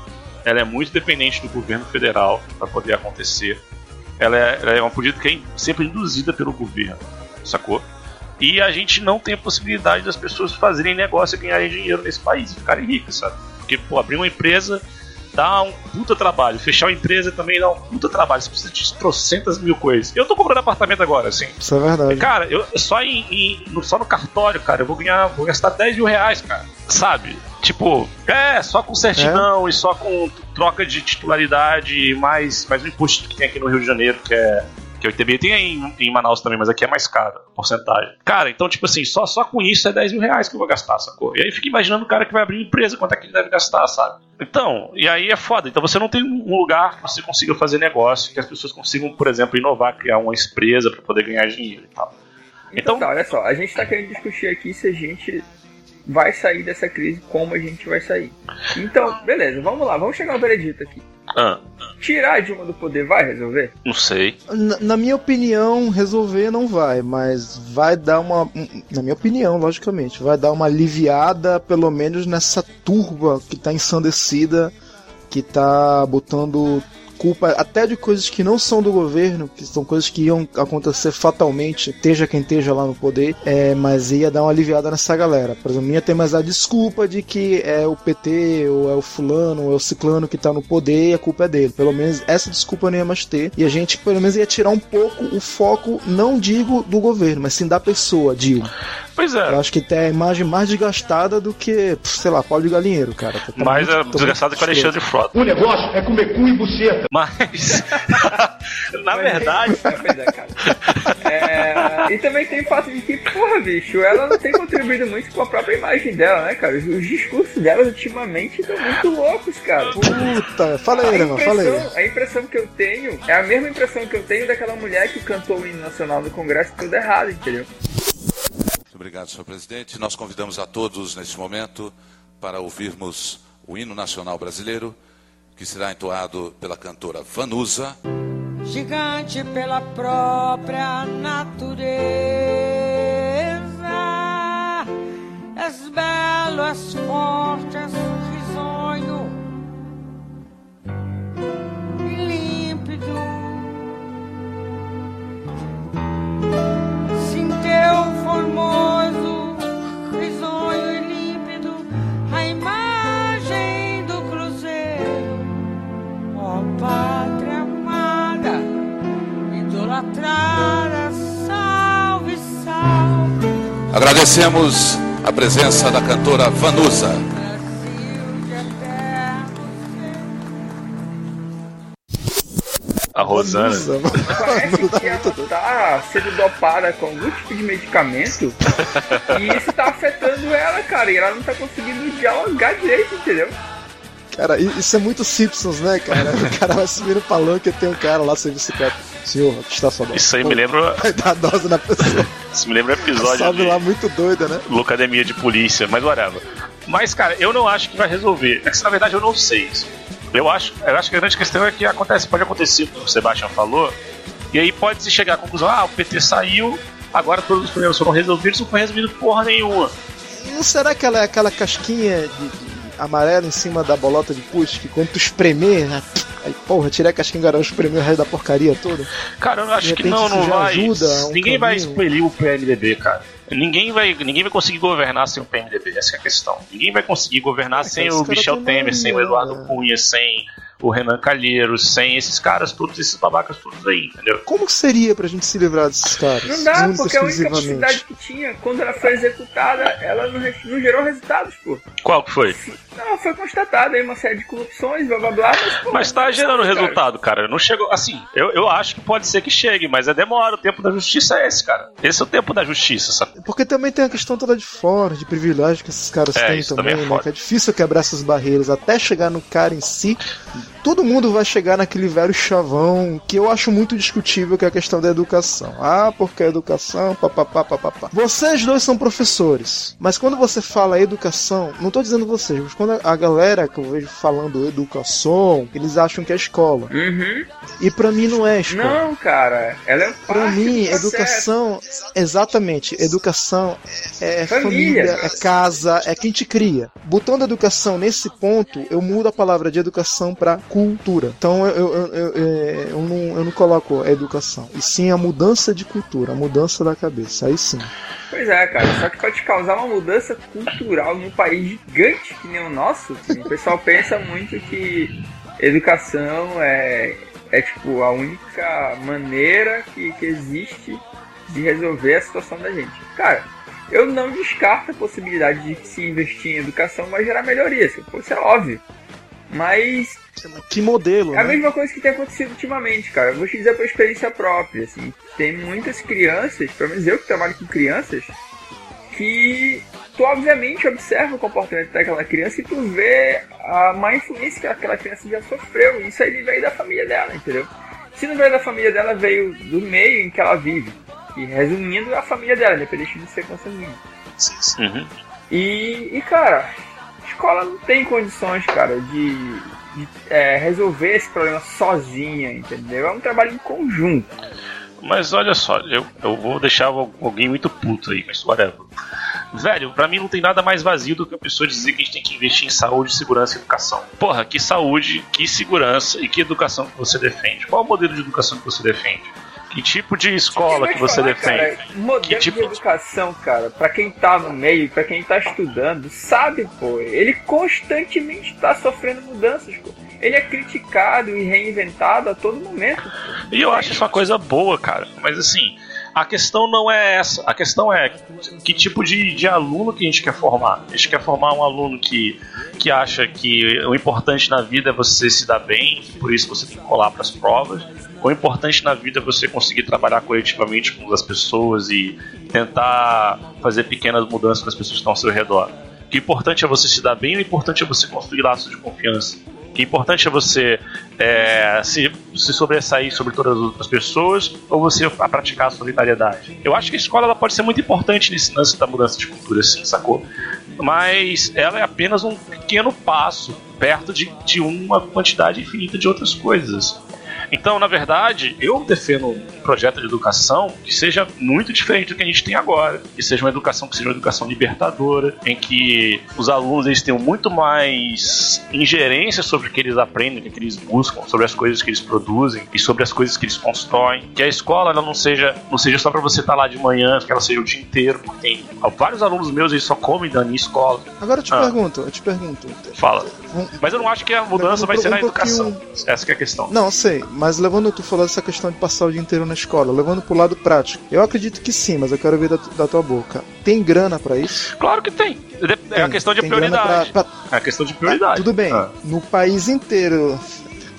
ela é muito dependente do governo federal para poder acontecer. Ela é, ela é uma política que é sempre induzida pelo governo, sacou? E a gente não tem a possibilidade das pessoas fazerem negócio e ganharem dinheiro nesse país e ficarem ricas, sabe? Porque, pô, abrir uma empresa dá um puta trabalho. Fechar uma empresa também dá um puta trabalho. Você precisa de trocentas mil coisas. Eu tô comprando apartamento agora, assim. Isso é verdade. Cara, eu, só, em, em só no cartório, cara, eu vou ganhar, vou gastar 10 mil reais, cara. Sabe? Tipo, é, só com certidão é. e só com troca de titularidade, mais, mais um imposto que tem aqui no Rio de Janeiro, que é que o ITBI tem em, em Manaus também, mas aqui é mais caro, a porcentagem. Cara, então, tipo assim, só, só com isso é 10 mil reais que eu vou gastar, sacou? E aí fica imaginando o cara que vai abrir empresa, quanto é que ele deve gastar, sabe? Então, e aí é foda. Então você não tem um lugar que você consiga fazer negócio, que as pessoas consigam, por exemplo, inovar, criar uma empresa para poder ganhar dinheiro e tal. Então, então tá, olha só, a gente tá querendo discutir aqui se a gente vai sair dessa crise, como a gente vai sair. Então, beleza, vamos lá, vamos chegar ao veredito aqui. Ah. Tirar a Dilma do poder vai resolver? Não sei. Na, na, minha opinião, resolver não vai, mas vai dar uma. Na minha opinião, logicamente, vai dar uma aliviada, pelo menos nessa turba que tá ensandecida, que tá botando desculpa até de coisas que não são do governo, que são coisas que iam acontecer fatalmente, esteja quem esteja lá no poder, é, mas ia dar uma aliviada nessa galera. Por exemplo, ia ter mais a desculpa de que é o PT, ou é o fulano, ou é o ciclano que tá no poder e a culpa é dele. Pelo menos essa desculpa não ia mais ter. E a gente, pelo menos, ia tirar um pouco o foco, não digo do governo, mas sim da pessoa, Dilma. Pois é. Eu acho que tem a imagem mais desgastada do que, sei lá, pau de galinheiro, cara. Tá mais muito- é desgastado que o Alexandre Frota. O negócio é comer cu e buceta. Mas, na verdade, Pois é, cara. É, e também tem o fato de que, porra, bicho, ela não tem contribuído muito com a própria imagem dela, né, cara? Os, os discursos dela ultimamente estão muito loucos, cara. Puta, fala aí, A irmão, fala aí. impressão, a impressão que eu tenho é a mesma impressão que eu tenho daquela mulher que cantou o hino nacional no Congresso tudo errado, entendeu? Muito obrigado, senhor presidente. Nós convidamos a todos neste momento para ouvirmos o hino nacional brasileiro, que será entoado pela cantora Vanusa. gigante pela própria natureza. És belo, és forte, és risonho límpido. Sim, teu formoso, Agradecemos a presença da cantora Vanusa. A Rosana. Parece que ela tá sendo dopada com algum tipo de medicamento e isso tá afetando ela, cara, e ela não tá conseguindo dialogar direito, entendeu? Cara, isso é muito Simpsons, né, cara? O cara vai subir no palanque e tem um cara lá sem bicicleta. Senhor, está sua dose. Isso aí Pô, me lembra, Vai dar dose na pessoa. isso me lembra episódio Sobe de lá muito doida, né? Locademia de Polícia, mas whatever. Mas, cara, eu não acho que vai resolver. É que, na verdade, eu não sei isso. Eu acho, eu acho que a grande questão é que acontece, pode acontecer o que o Sebastian falou, e aí pode se chegar à conclusão, ah, o PT saiu, agora todos os problemas foram resolvidos, não foi resolvido porra nenhuma. Será que ela é aquela casquinha de amarela em cima da bolota de pus que quando tu espremer, né, aí porra, tira a casquinha agora, espremer o resto da porcaria toda? Cara, eu acho que não, não vai. um ninguém vai caminho. expelir o PMDB, cara. Ninguém vai, ninguém vai conseguir governar sem o PMDB, essa é a questão. Ninguém vai conseguir governar sem esse o Michel tem Temer, maioria, sem o Eduardo né? Cunha, sem o Renan Calheiros, sem esses caras todos, esses babacas todos aí, entendeu? Como que seria pra gente se livrar desses caras? Não dá, Única porque a única possibilidade que tinha, quando ela foi executada, ela não, não gerou resultados, pô. Qual que foi? Não, foi constatada aí uma série de corrupções, blá blá blá, mas, pô, Mas tá gerando cara. resultado, cara. Não chegou. Assim, eu, eu acho que pode ser que chegue, mas é demora. O tempo da justiça é esse, cara. Esse é o tempo da justiça, sabe? Porque também tem a questão toda de fora, de privilégio que esses caras É, têm isso também, também é né? é difícil quebrar essas barreiras até chegar no cara em si. Todo mundo vai chegar naquele velho chavão que eu acho muito discutível, que é a questão da educação. Ah, porque a educação, papapá, papapá. Vocês dois são professores, mas quando você fala educação, não tô dizendo vocês, mas quando a galera que eu vejo falando educação, eles acham que é escola. Uhum. E pra mim não é escola. Não, cara, ela é Pra parte mim, educação, exatamente, educação é Família. família, é casa, é quem te cria. Botando educação nesse ponto, eu mudo a palavra de educação pra cultura. Então eu, eu, eu, eu, eu não, eu não coloco a educação, e sim a mudança de cultura, a mudança da cabeça. Aí sim. Pois é, cara, só que pode causar uma mudança cultural num país gigante que nem o nosso. O pessoal pensa muito que educação é, é tipo a única maneira que, que existe de resolver a situação da gente. Cara, eu não descarto a possibilidade de se investir em educação vai gerar melhorias, isso é óbvio. Mas Que modelo, é a né? mesma coisa que tem acontecido ultimamente, cara. Eu vou te dizer por experiência própria, assim. Tem muitas crianças, pelo menos eu que trabalho com crianças, que tu obviamente observa o comportamento daquela criança e tu vê a má influência que aquela criança já sofreu. Isso aí veio da família dela, entendeu? Se não veio da família dela, veio do meio em que ela vive. E resumindo, é a família dela, independente de ser consanguíneo. Uhum. E, e, cara, escola não tem condições, cara, de, de, é, resolver esse problema sozinha, entendeu? É um trabalho em conjunto. Mas olha só, eu, eu vou deixar alguém muito puto aí, mas whatever. velho, pra mim não tem nada mais vazio do que a pessoa dizer que a gente tem que investir em saúde, segurança e educação. Porra, que saúde, que segurança e que educação que você defende? Qual o modelo de educação que você defende? Que tipo de escola que você falar, defende? Cara, modelo que tipo de educação, cara, pra quem tá no meio, pra quem tá estudando, sabe, pô, ele constantemente tá sofrendo mudanças, pô. Ele é criticado e reinventado a todo momento. Pô. E eu acho isso uma coisa boa, cara. Mas assim, a questão não é essa. A questão é que tipo de, de aluno que a gente quer formar. A gente quer formar um aluno que, que acha que o importante na vida é você se dar bem, por isso você tem que colar para as provas. O importante na vida você conseguir trabalhar coletivamente com as pessoas e tentar fazer pequenas mudanças nas pessoas que estão ao seu redor. O importante é você se dar bem, o importante é você construir laços de confiança. O importante é você é, se, se sobressair sobre todas as outras pessoas ou você praticar a solidariedade. Eu acho que a escola ela pode ser muito importante nesse lance da mudança de cultura, assim, sacou? Mas ela é apenas um pequeno passo perto de, de uma quantidade infinita de outras coisas. Então, na verdade, eu defendo projeto de educação que seja muito diferente do que a gente tem agora. Que seja uma educação que seja uma educação libertadora, em que os alunos eles tenham muito mais ingerência sobre o que eles aprendem, o que eles buscam, sobre as coisas que eles produzem e sobre as coisas que eles constroem. Que a escola ela não seja, não seja só para você estar lá de manhã, que ela seja o dia inteiro. Porque tem vários alunos meus eles só comem dando em escola. Agora eu te Ah. pergunto, eu te pergunto. Fala. Um- Mas eu não acho que a mudança um vai ser na pouquinho- educação. Essa que é a questão. Não, sei, mas levando tu falando essa questão de passar o dia inteiro na escola, levando pro lado prático, eu acredito que sim, mas eu quero ver da, da tua boca. Tem grana pra isso? Claro que tem. É a questão de prioridade. pra- É a questão de prioridade. Tudo bem, Ah. no país inteiro.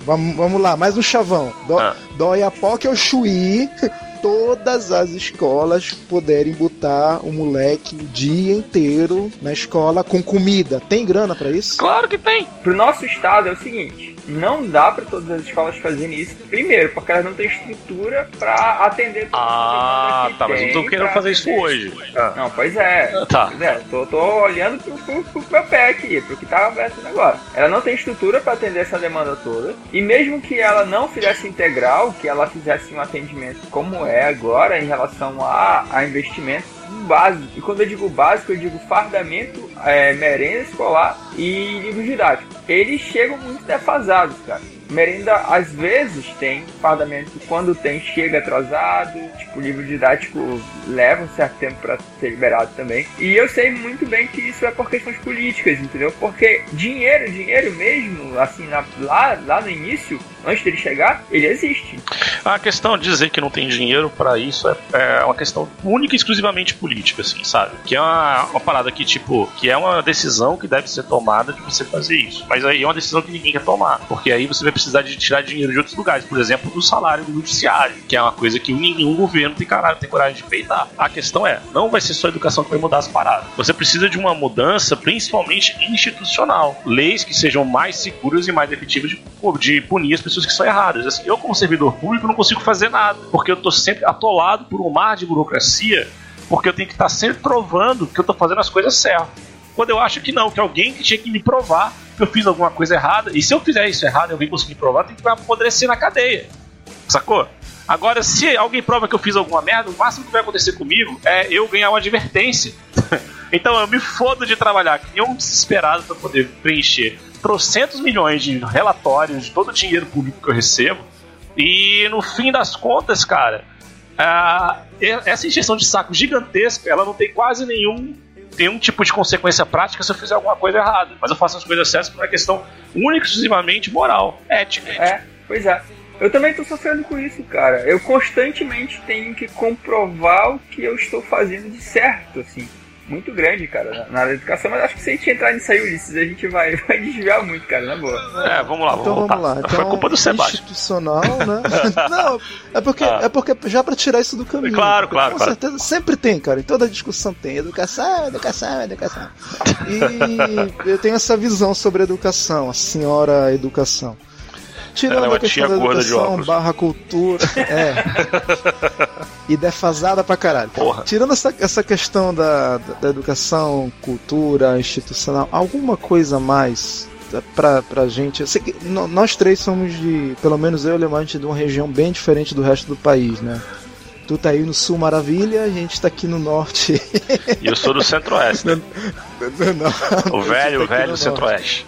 Vamos, vamos lá, mais um chavão. Do, Ah. Dói a pó que eu chuí. Todas as escolas puderem botar o moleque o dia inteiro na escola com comida. Tem grana pra isso? Claro que tem. Pro nosso estado é o seguinte: não dá pra todas as escolas fazerem isso. Primeiro, porque elas não têm estrutura pra atender todas as Ah, tá, mas eu tô querendo fazer isso atender. hoje. Ah. Não, pois é. Tá. Pois é, tô, tô olhando pro, pro, pro meu pé aqui, pro que tá acontecendo agora. Ela não tem estrutura pra atender essa demanda toda. E mesmo que ela não fizesse integral, que ela fizesse um atendimento como é agora em relação a, a investimento básico. E quando eu digo básico, eu digo fardamento, é, merenda escolar e livro didático. Eles chegam muito defasados, cara. Merenda, às vezes, tem fardamento, quando tem, chega atrasado. Tipo, livro didático leva um certo tempo para ser liberado também. E eu sei muito bem que isso é por questões políticas, entendeu? Porque dinheiro, dinheiro mesmo, assim, na- lá, lá no início, antes dele chegar, ele existe. A questão de dizer que não tem dinheiro pra isso é, é uma questão única e exclusivamente política, assim, sabe? Que é uma, uma parada que, tipo, que é uma decisão que deve ser tomada de você fazer isso. Mas aí é uma decisão que ninguém quer tomar. Porque aí você vai precisar de tirar dinheiro de outros lugares. Por exemplo, do salário do judiciário, que é uma coisa que nenhum governo tem, caralho, tem coragem de peitar. A questão é, não vai ser só a educação que vai mudar as paradas. Você precisa de uma mudança, principalmente institucional. Leis que sejam mais seguras e mais efetivas de, de punir as pessoas que são erradas. Assim, eu, como servidor público, não consigo fazer nada, porque eu tô sempre atolado por um mar de burocracia, porque eu tenho que estar sempre provando que eu tô fazendo as coisas certas. Quando eu acho que não, que alguém que tinha que me provar que eu fiz alguma coisa errada, e se eu fizer isso errado e alguém conseguir provar, tem que apodrecer na cadeia. Sacou? Agora, se alguém prova que eu fiz alguma merda, o máximo que vai acontecer comigo é eu ganhar uma advertência. então eu me fodo de trabalhar que nem um desesperado para poder preencher trocentos milhões de relatórios de todo o dinheiro público que eu recebo. E no fim das contas, cara, e- essa injeção de saco gigantesca, ela não tem quase nenhum nenhum tipo de consequência prática se eu fizer alguma coisa errada. Mas eu faço as coisas certas por uma questão única e exclusivamente moral, ética. É, pois é. Eu também tô sofrendo com isso, cara. Eu constantemente tenho que comprovar o que eu estou fazendo de certo, assim. Muito grande, cara, na, na área da educação. Mas acho que se a gente entrar nisso aí, Ulisses, a gente vai, vai desviar muito, cara, na boa. É, vamos lá, vamos Então voltar. vamos lá. Então, Foi culpa do Sebastião. institucional, né? Não, é porque, Ah. é porque já pra tirar isso do caminho. Claro, claro, Com claro. certeza, sempre tem, cara. Em toda discussão tem. Educação, educação, educação. E eu tenho essa visão sobre educação, a senhora educação. Tirando Ela é uma a questão tia da educação barra cultura. É. e defasada pra caralho. Porra. Tirando essa, essa questão da, da, da educação, cultura, institucional, alguma coisa a mais pra, pra gente. Eu sei que no- nós três somos de, pelo menos eu e o é de uma região bem diferente do resto do país, né? Tu tá aí no sul maravilha, a gente tá aqui no norte. E eu sou do centro-oeste. Não, O velho, o tá aqui velho no centro-oeste.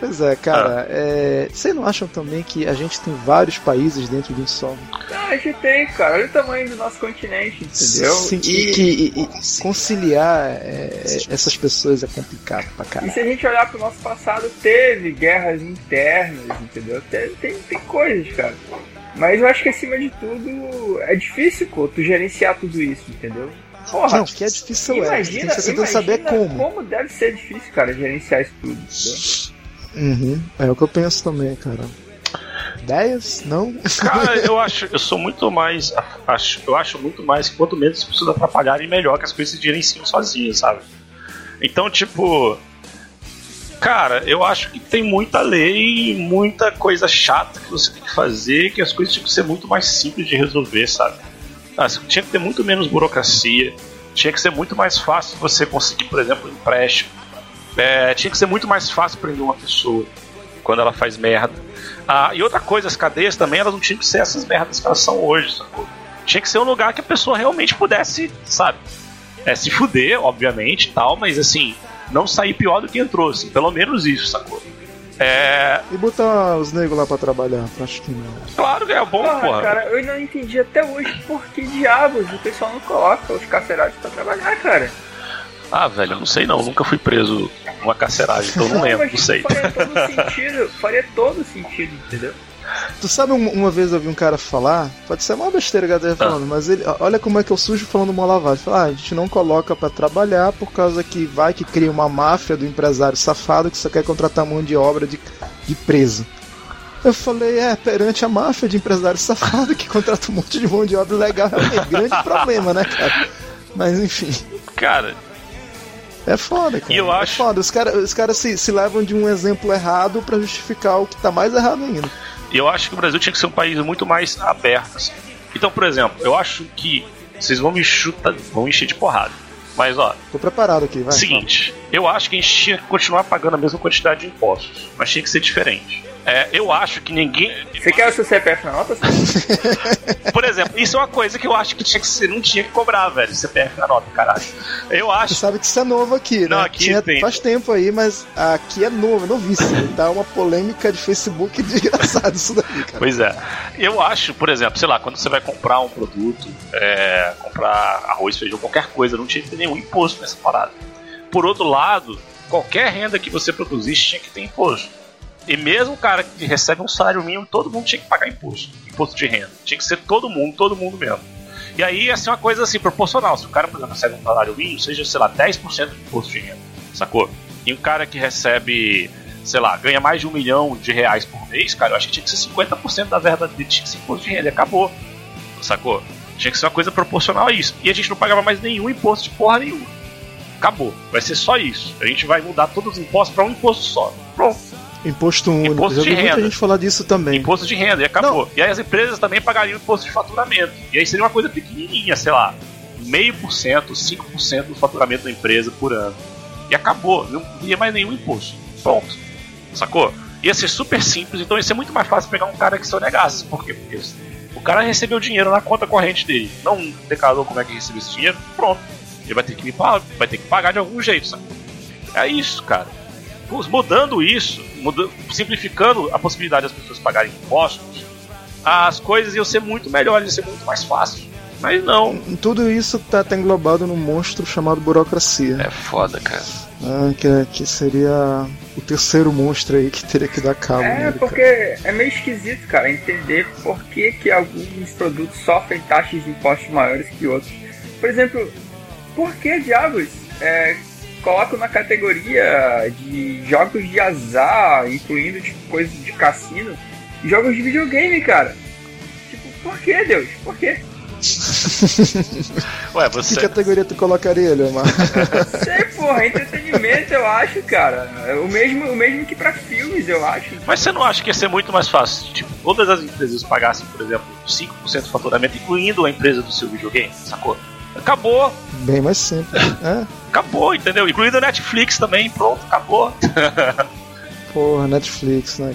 Pois é, cara, é, vocês não acham também que a gente tem vários países dentro de um só? Ah, a gente tem, cara. Olha o tamanho do nosso continente, entendeu? Sim, e, que- e- e conciliar é, essas pessoas é complicado pra E caralho. se a gente olhar pro nosso passado, teve guerras internas, entendeu? Tem, tem, tem coisas, cara. Mas eu acho que acima de tudo é difícil, pô, tu gerenciar tudo isso, entendeu? Porra, Não, que é difícil é, imagina, você tem que saber como. como deve ser difícil, cara, gerenciar isso tudo, entendeu? Uhum, é o que eu penso também, cara. Ideias? Não? Cara, eu acho, eu sou muito mais. Acho, eu acho muito mais que quanto menos as pessoas atrapalharem, melhor que as coisas se gerenciam sozinhas, sabe? Então, tipo. Cara, eu acho que tem muita lei, muita coisa chata que você tem que fazer, que as coisas tinham que ser muito mais simples de resolver, sabe? Ah, tinha que ter muito menos burocracia, tinha que ser muito mais fácil você conseguir, por exemplo, um empréstimo. É, tinha que ser muito mais fácil prender uma pessoa quando ela faz merda. Ah, e outra coisa, as cadeias também elas não tinham que ser essas merdas que elas são hoje, sacou? Tinha que ser um lugar que a pessoa realmente pudesse, sabe? É, se fuder, obviamente, e tal, mas assim, não sair pior do que entrou, assim, pelo menos isso, sacou? É. E botar os negros lá pra trabalhar? Acho que não. Claro que é bom, Porra, porra. cara, eu não entendi até hoje por que diabos o pessoal não coloca os carcerários pra trabalhar, cara. Ah, velho, eu não sei não, nunca fui preso numa carceragem, então eu não lembro, não sei. Faria todo sentido, faria todo sentido, entendeu? Tu sabe, um- uma vez eu vi um cara falar, pode ser uma besteira que eu esteja falando, mas ele, olha como é que eu sujo falando uma lavagem. Fala, ah, a gente não coloca pra trabalhar por causa que vai que cria uma máfia do empresário safado que só quer contratar mão de obra de, de preso. Eu falei, é, perante a máfia de empresário safado que contrata um monte de mão de obra legal, é um grande problema, né, cara? Mas enfim. Cara, É foda, cara. E eu É acho- foda. Os caras os cara se, se levam de um exemplo errado pra justificar o que tá mais errado ainda. Eu acho que o Brasil tinha que ser um país muito mais aberto. assim. Então, por exemplo, eu acho que vocês vão me chutar, vão encher de porrada. Mas ó, Tô preparado aqui, vai. seguinte, eu acho que a gente tinha que continuar pagando a mesma quantidade de impostos, mas tinha que ser diferente. É, eu acho que ninguém. Você quer o seu CPF na nota? Por exemplo, isso é uma coisa que eu acho que tinha que ser, não tinha que cobrar, velho. CPF na nota, caralho. Eu Você acho. sabe que isso é novo aqui, né? Não, aqui Tinha, tem. Faz tempo aí, mas aqui é novo, é novíssimo. Tá uma polêmica de Facebook desgraçada isso daí, cara. Pois é. Eu acho, por exemplo, sei lá, quando você vai comprar um produto, é, comprar arroz, feijão, qualquer coisa, não tinha que ter nenhum imposto nessa parada. Por outro lado, qualquer renda que você produzisse tinha que ter imposto. E mesmo o cara que recebe um salário mínimo, todo mundo tinha que pagar imposto. Imposto de renda. Tinha que ser todo mundo, todo mundo mesmo. E aí ser uma coisa assim, proporcional. Se o cara, por exemplo, recebe um salário mínimo, seja, sei lá, 10% de imposto de renda. Sacou? E um cara que recebe, sei lá, ganha mais de um milhão de reais por mês, cara, eu acho que tinha que ser 50% da verba dele, tinha que ser imposto de renda. Acabou. Sacou? Tinha que ser uma coisa proporcional a isso. E a gente não pagava mais nenhum imposto de porra nenhuma. Acabou. Vai ser só isso. A gente vai mudar todos os impostos para um imposto só. Pronto. Imposto único. Imposto Já de vi muita renda. gente falar disso também. Imposto de renda e acabou. E aí as empresas também pagariam imposto de faturamento. E aí seria uma coisa pequenininha, sei lá, meio por cento, 5% do faturamento da empresa por ano. E acabou, não ia mais nenhum imposto. Pronto. Sacou? Ia ser super simples, então ia ser muito mais fácil pegar um cara que sonegasse. Por quê? Porque o cara recebeu dinheiro na conta corrente dele. Não declarou como é que recebeu esse dinheiro, pronto. Ele vai ter que me pagar, vai ter que pagar de algum jeito, sacou? É isso, cara. Mudando isso, muda- simplificando a possibilidade das pessoas pagarem impostos, as coisas iam ser muito melhores, ia ser muito mais fácil. Mas não. Tudo isso tá, tá englobado num monstro chamado burocracia. É foda, cara. Ah, que, que seria o terceiro monstro aí que teria que dar cabo. É, nele, porque é meio esquisito, cara, entender por que, que alguns produtos sofrem taxas de impostos maiores que outros. Por exemplo, por que diabos é, colocam na categoria de jogos de azar, incluindo tipo, coisas de cassino, jogos de videogame, cara? Tipo, por que, Deus? Por quê? Ué, Que você. categoria tu colocaria, Leomar? Sei, porra, entretenimento eu acho, cara. O mesmo, o mesmo que pra filmes, eu acho. Mas você não acha que ia ser muito mais fácil? Tipo, todas as empresas pagassem, por exemplo, 5% do faturamento, incluindo a empresa do seu videogame, sacou? Acabou, Bem mais simples. É. acabou, entendeu? Incluindo a Netflix também, pronto, acabou. Porra, Netflix, né?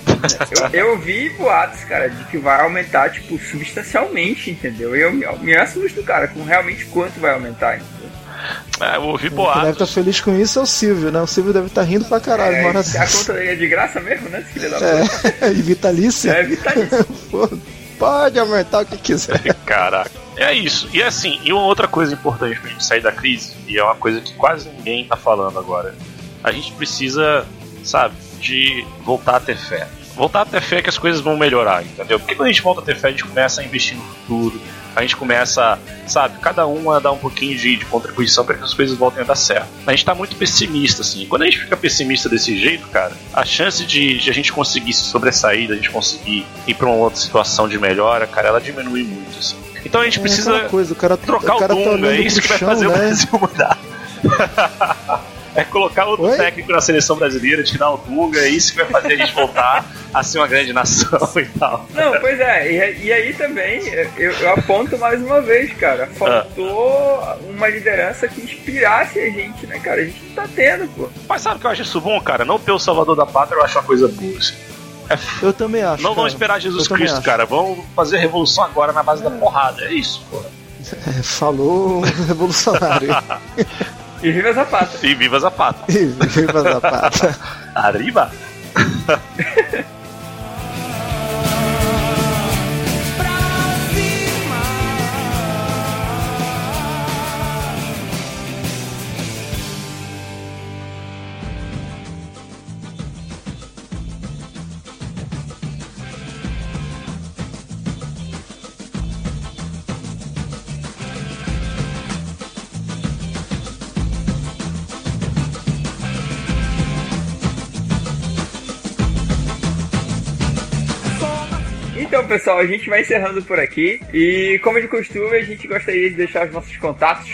Eu, eu vi boatos, cara, de que vai aumentar, tipo, substancialmente, entendeu? E eu me, me assusto, cara, com realmente quanto vai aumentar, entendeu? É, eu ouvi Quem deve boatos. estar feliz com isso é o Silvio, né? O Silvio deve estar rindo pra caralho, É, mano. a conta dele é de graça mesmo, né, filho da puta? É, e vitalícia? É, vitalício. Pô, Pode aumentar o que quiser. Caraca. É isso. E assim, e uma outra coisa importante pra gente sair da crise, e é uma coisa que quase ninguém tá falando agora. A gente precisa, sabe, de voltar a ter fé. Voltar a ter fé que as coisas vão melhorar, entendeu? Porque quando a gente volta a ter fé, a gente começa a investir no futuro, a gente começa, sabe, cada um a dar um pouquinho de, de contribuição para que as coisas voltem a dar certo. A gente tá muito pessimista, assim. Quando a gente fica pessimista desse jeito, cara, a chance de, de a gente conseguir se sobressair, da gente conseguir ir pra uma outra situação de melhora, cara, ela diminui muito, assim. Então a gente É precisa coisa, o cara, trocar o cara o tá Dunga, é olhando isso que vai chão, fazer o né? Brasil mudar. é colocar outro Oi? técnico na seleção brasileira, tirar o Dunga, é isso que vai fazer a gente voltar a ser uma grande nação e tal. Não, pois é, e, e aí também eu, eu aponto mais uma vez, cara. Faltou uma liderança que inspirasse a gente, né, cara? A gente não tá tendo, pô. Mas sabe o que eu acho isso bom, cara? Não ter o Salvador da Pátria eu acho uma coisa boa. assim. Eu também acho. Não cara. vamos esperar Jesus Eu Cristo, acho. cara. Vamos fazer a revolução agora na base da porrada. É isso, pô. É, falou revolucionário. E viva Zapata. E viva Zapata. E viva Zapata. Arriba! Então, pessoal, a gente vai encerrando por aqui. E, como de costume, a gente gostaria de deixar os nossos contatos.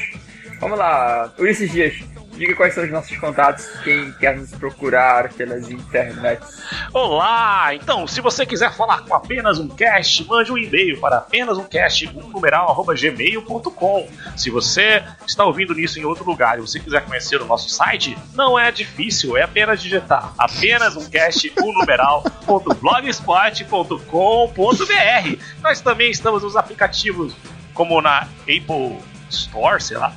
Vamos lá, Ulisses Dias, diga quais são os nossos contatos, quem quer nos procurar pelas internets. Olá! Então, se você quiser falar com apenas um cast, mande um e-mail para apenas um cast, um numeral, arroba gmail.com. Se você está ouvindo nisso em outro lugar e você quiser conhecer o nosso site, não é difícil, é apenas digitar apenas um cast, um numeral, ponto blogspot.com.br. Nós também estamos nos aplicativos como na Apple Store, sei lá.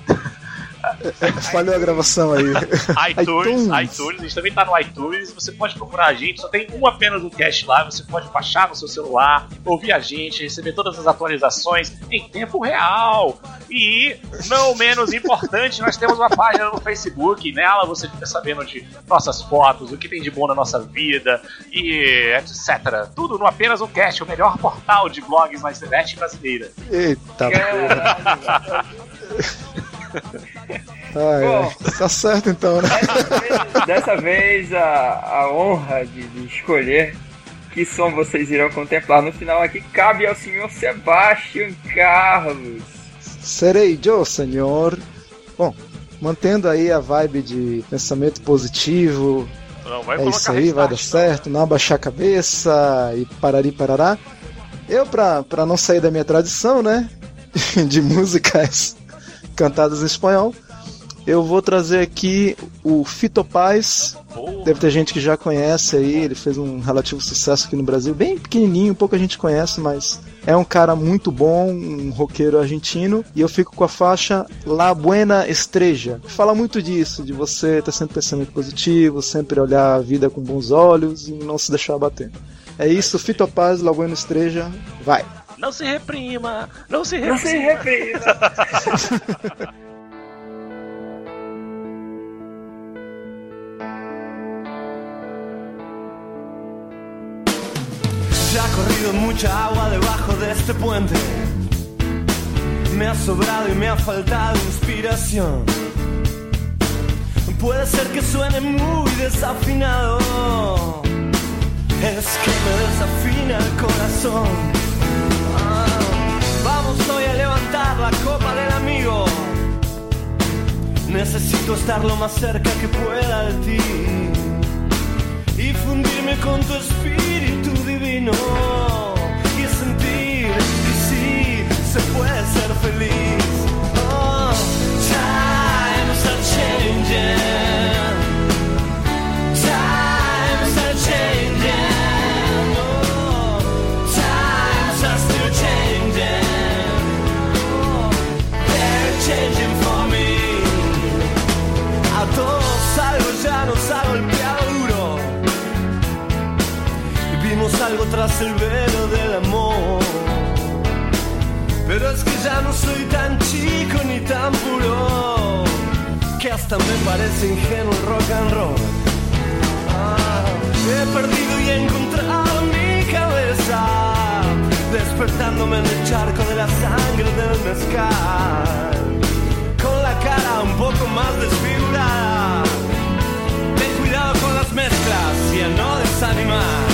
Falhou a gravação aí. iTunes, iTunes. iTunes, a gente também tá no iTunes, você pode procurar a gente, só tem um apenas no cast lá, você pode baixar no seu celular, ouvir a gente, receber todas as atualizações em tempo real. E, não menos importante, nós temos uma página no Facebook, nela você fica sabendo de nossas fotos, o que tem de bom na nossa vida e etc. Tudo no apenas um cast, o melhor portal de blogs na internet brasileira. Eita porra. Ai, Bom. ai. Tá certo então, né? Dessa vez, a, a honra de, de escolher que som vocês irão contemplar no final aqui cabe ao senhor Sebastian Carlos. Serei eu, senhor. Bom, mantendo aí a vibe de pensamento positivo, Não, vai é isso aí, vai dar certo, não abaixar a cabeça e parari parará. Eu, pra, pra não sair da minha tradição, né, de músicas cantadas em espanhol, eu vou trazer aqui o Fito Paz. Deve ter gente que já conhece aí, ele fez um relativo sucesso aqui no Brasil, bem pequenininho, pouca gente conhece, mas é um cara muito bom, um roqueiro argentino, e eu fico com a faixa La Buena Estrella. Fala muito disso, de você ter sempre pensamento positivo, sempre olhar a vida com bons olhos e não se deixar bater. É isso, Fito Paz, La Buena Estrella, vai! Não se reprima, não se reprima. Não se reprima. Corrido mucha agua debajo de este puente. Me ha sobrado y me ha faltado inspiración. Puede ser que suene muy desafinado. Es que me desafina el corazón. Ah, vamos hoy a levantar la copa del amigo. Necesito estar lo más cerca que pueda de ti y fundirme con tu espíritu divino y sentir sí se puede ser feliz. Oh. Times are changing. tras el velo del amor. Pero es que ya no soy tan chico ni tan puro, que hasta me parece ingenuo el rock and roll. Ah, he perdido y he encontrado mi cabeza, despertándome en el charco de la sangre del mezcal, con la cara un poco más desfigurada. Ten cuidado con las mezclas y a no desanimar.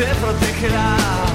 te protegerá.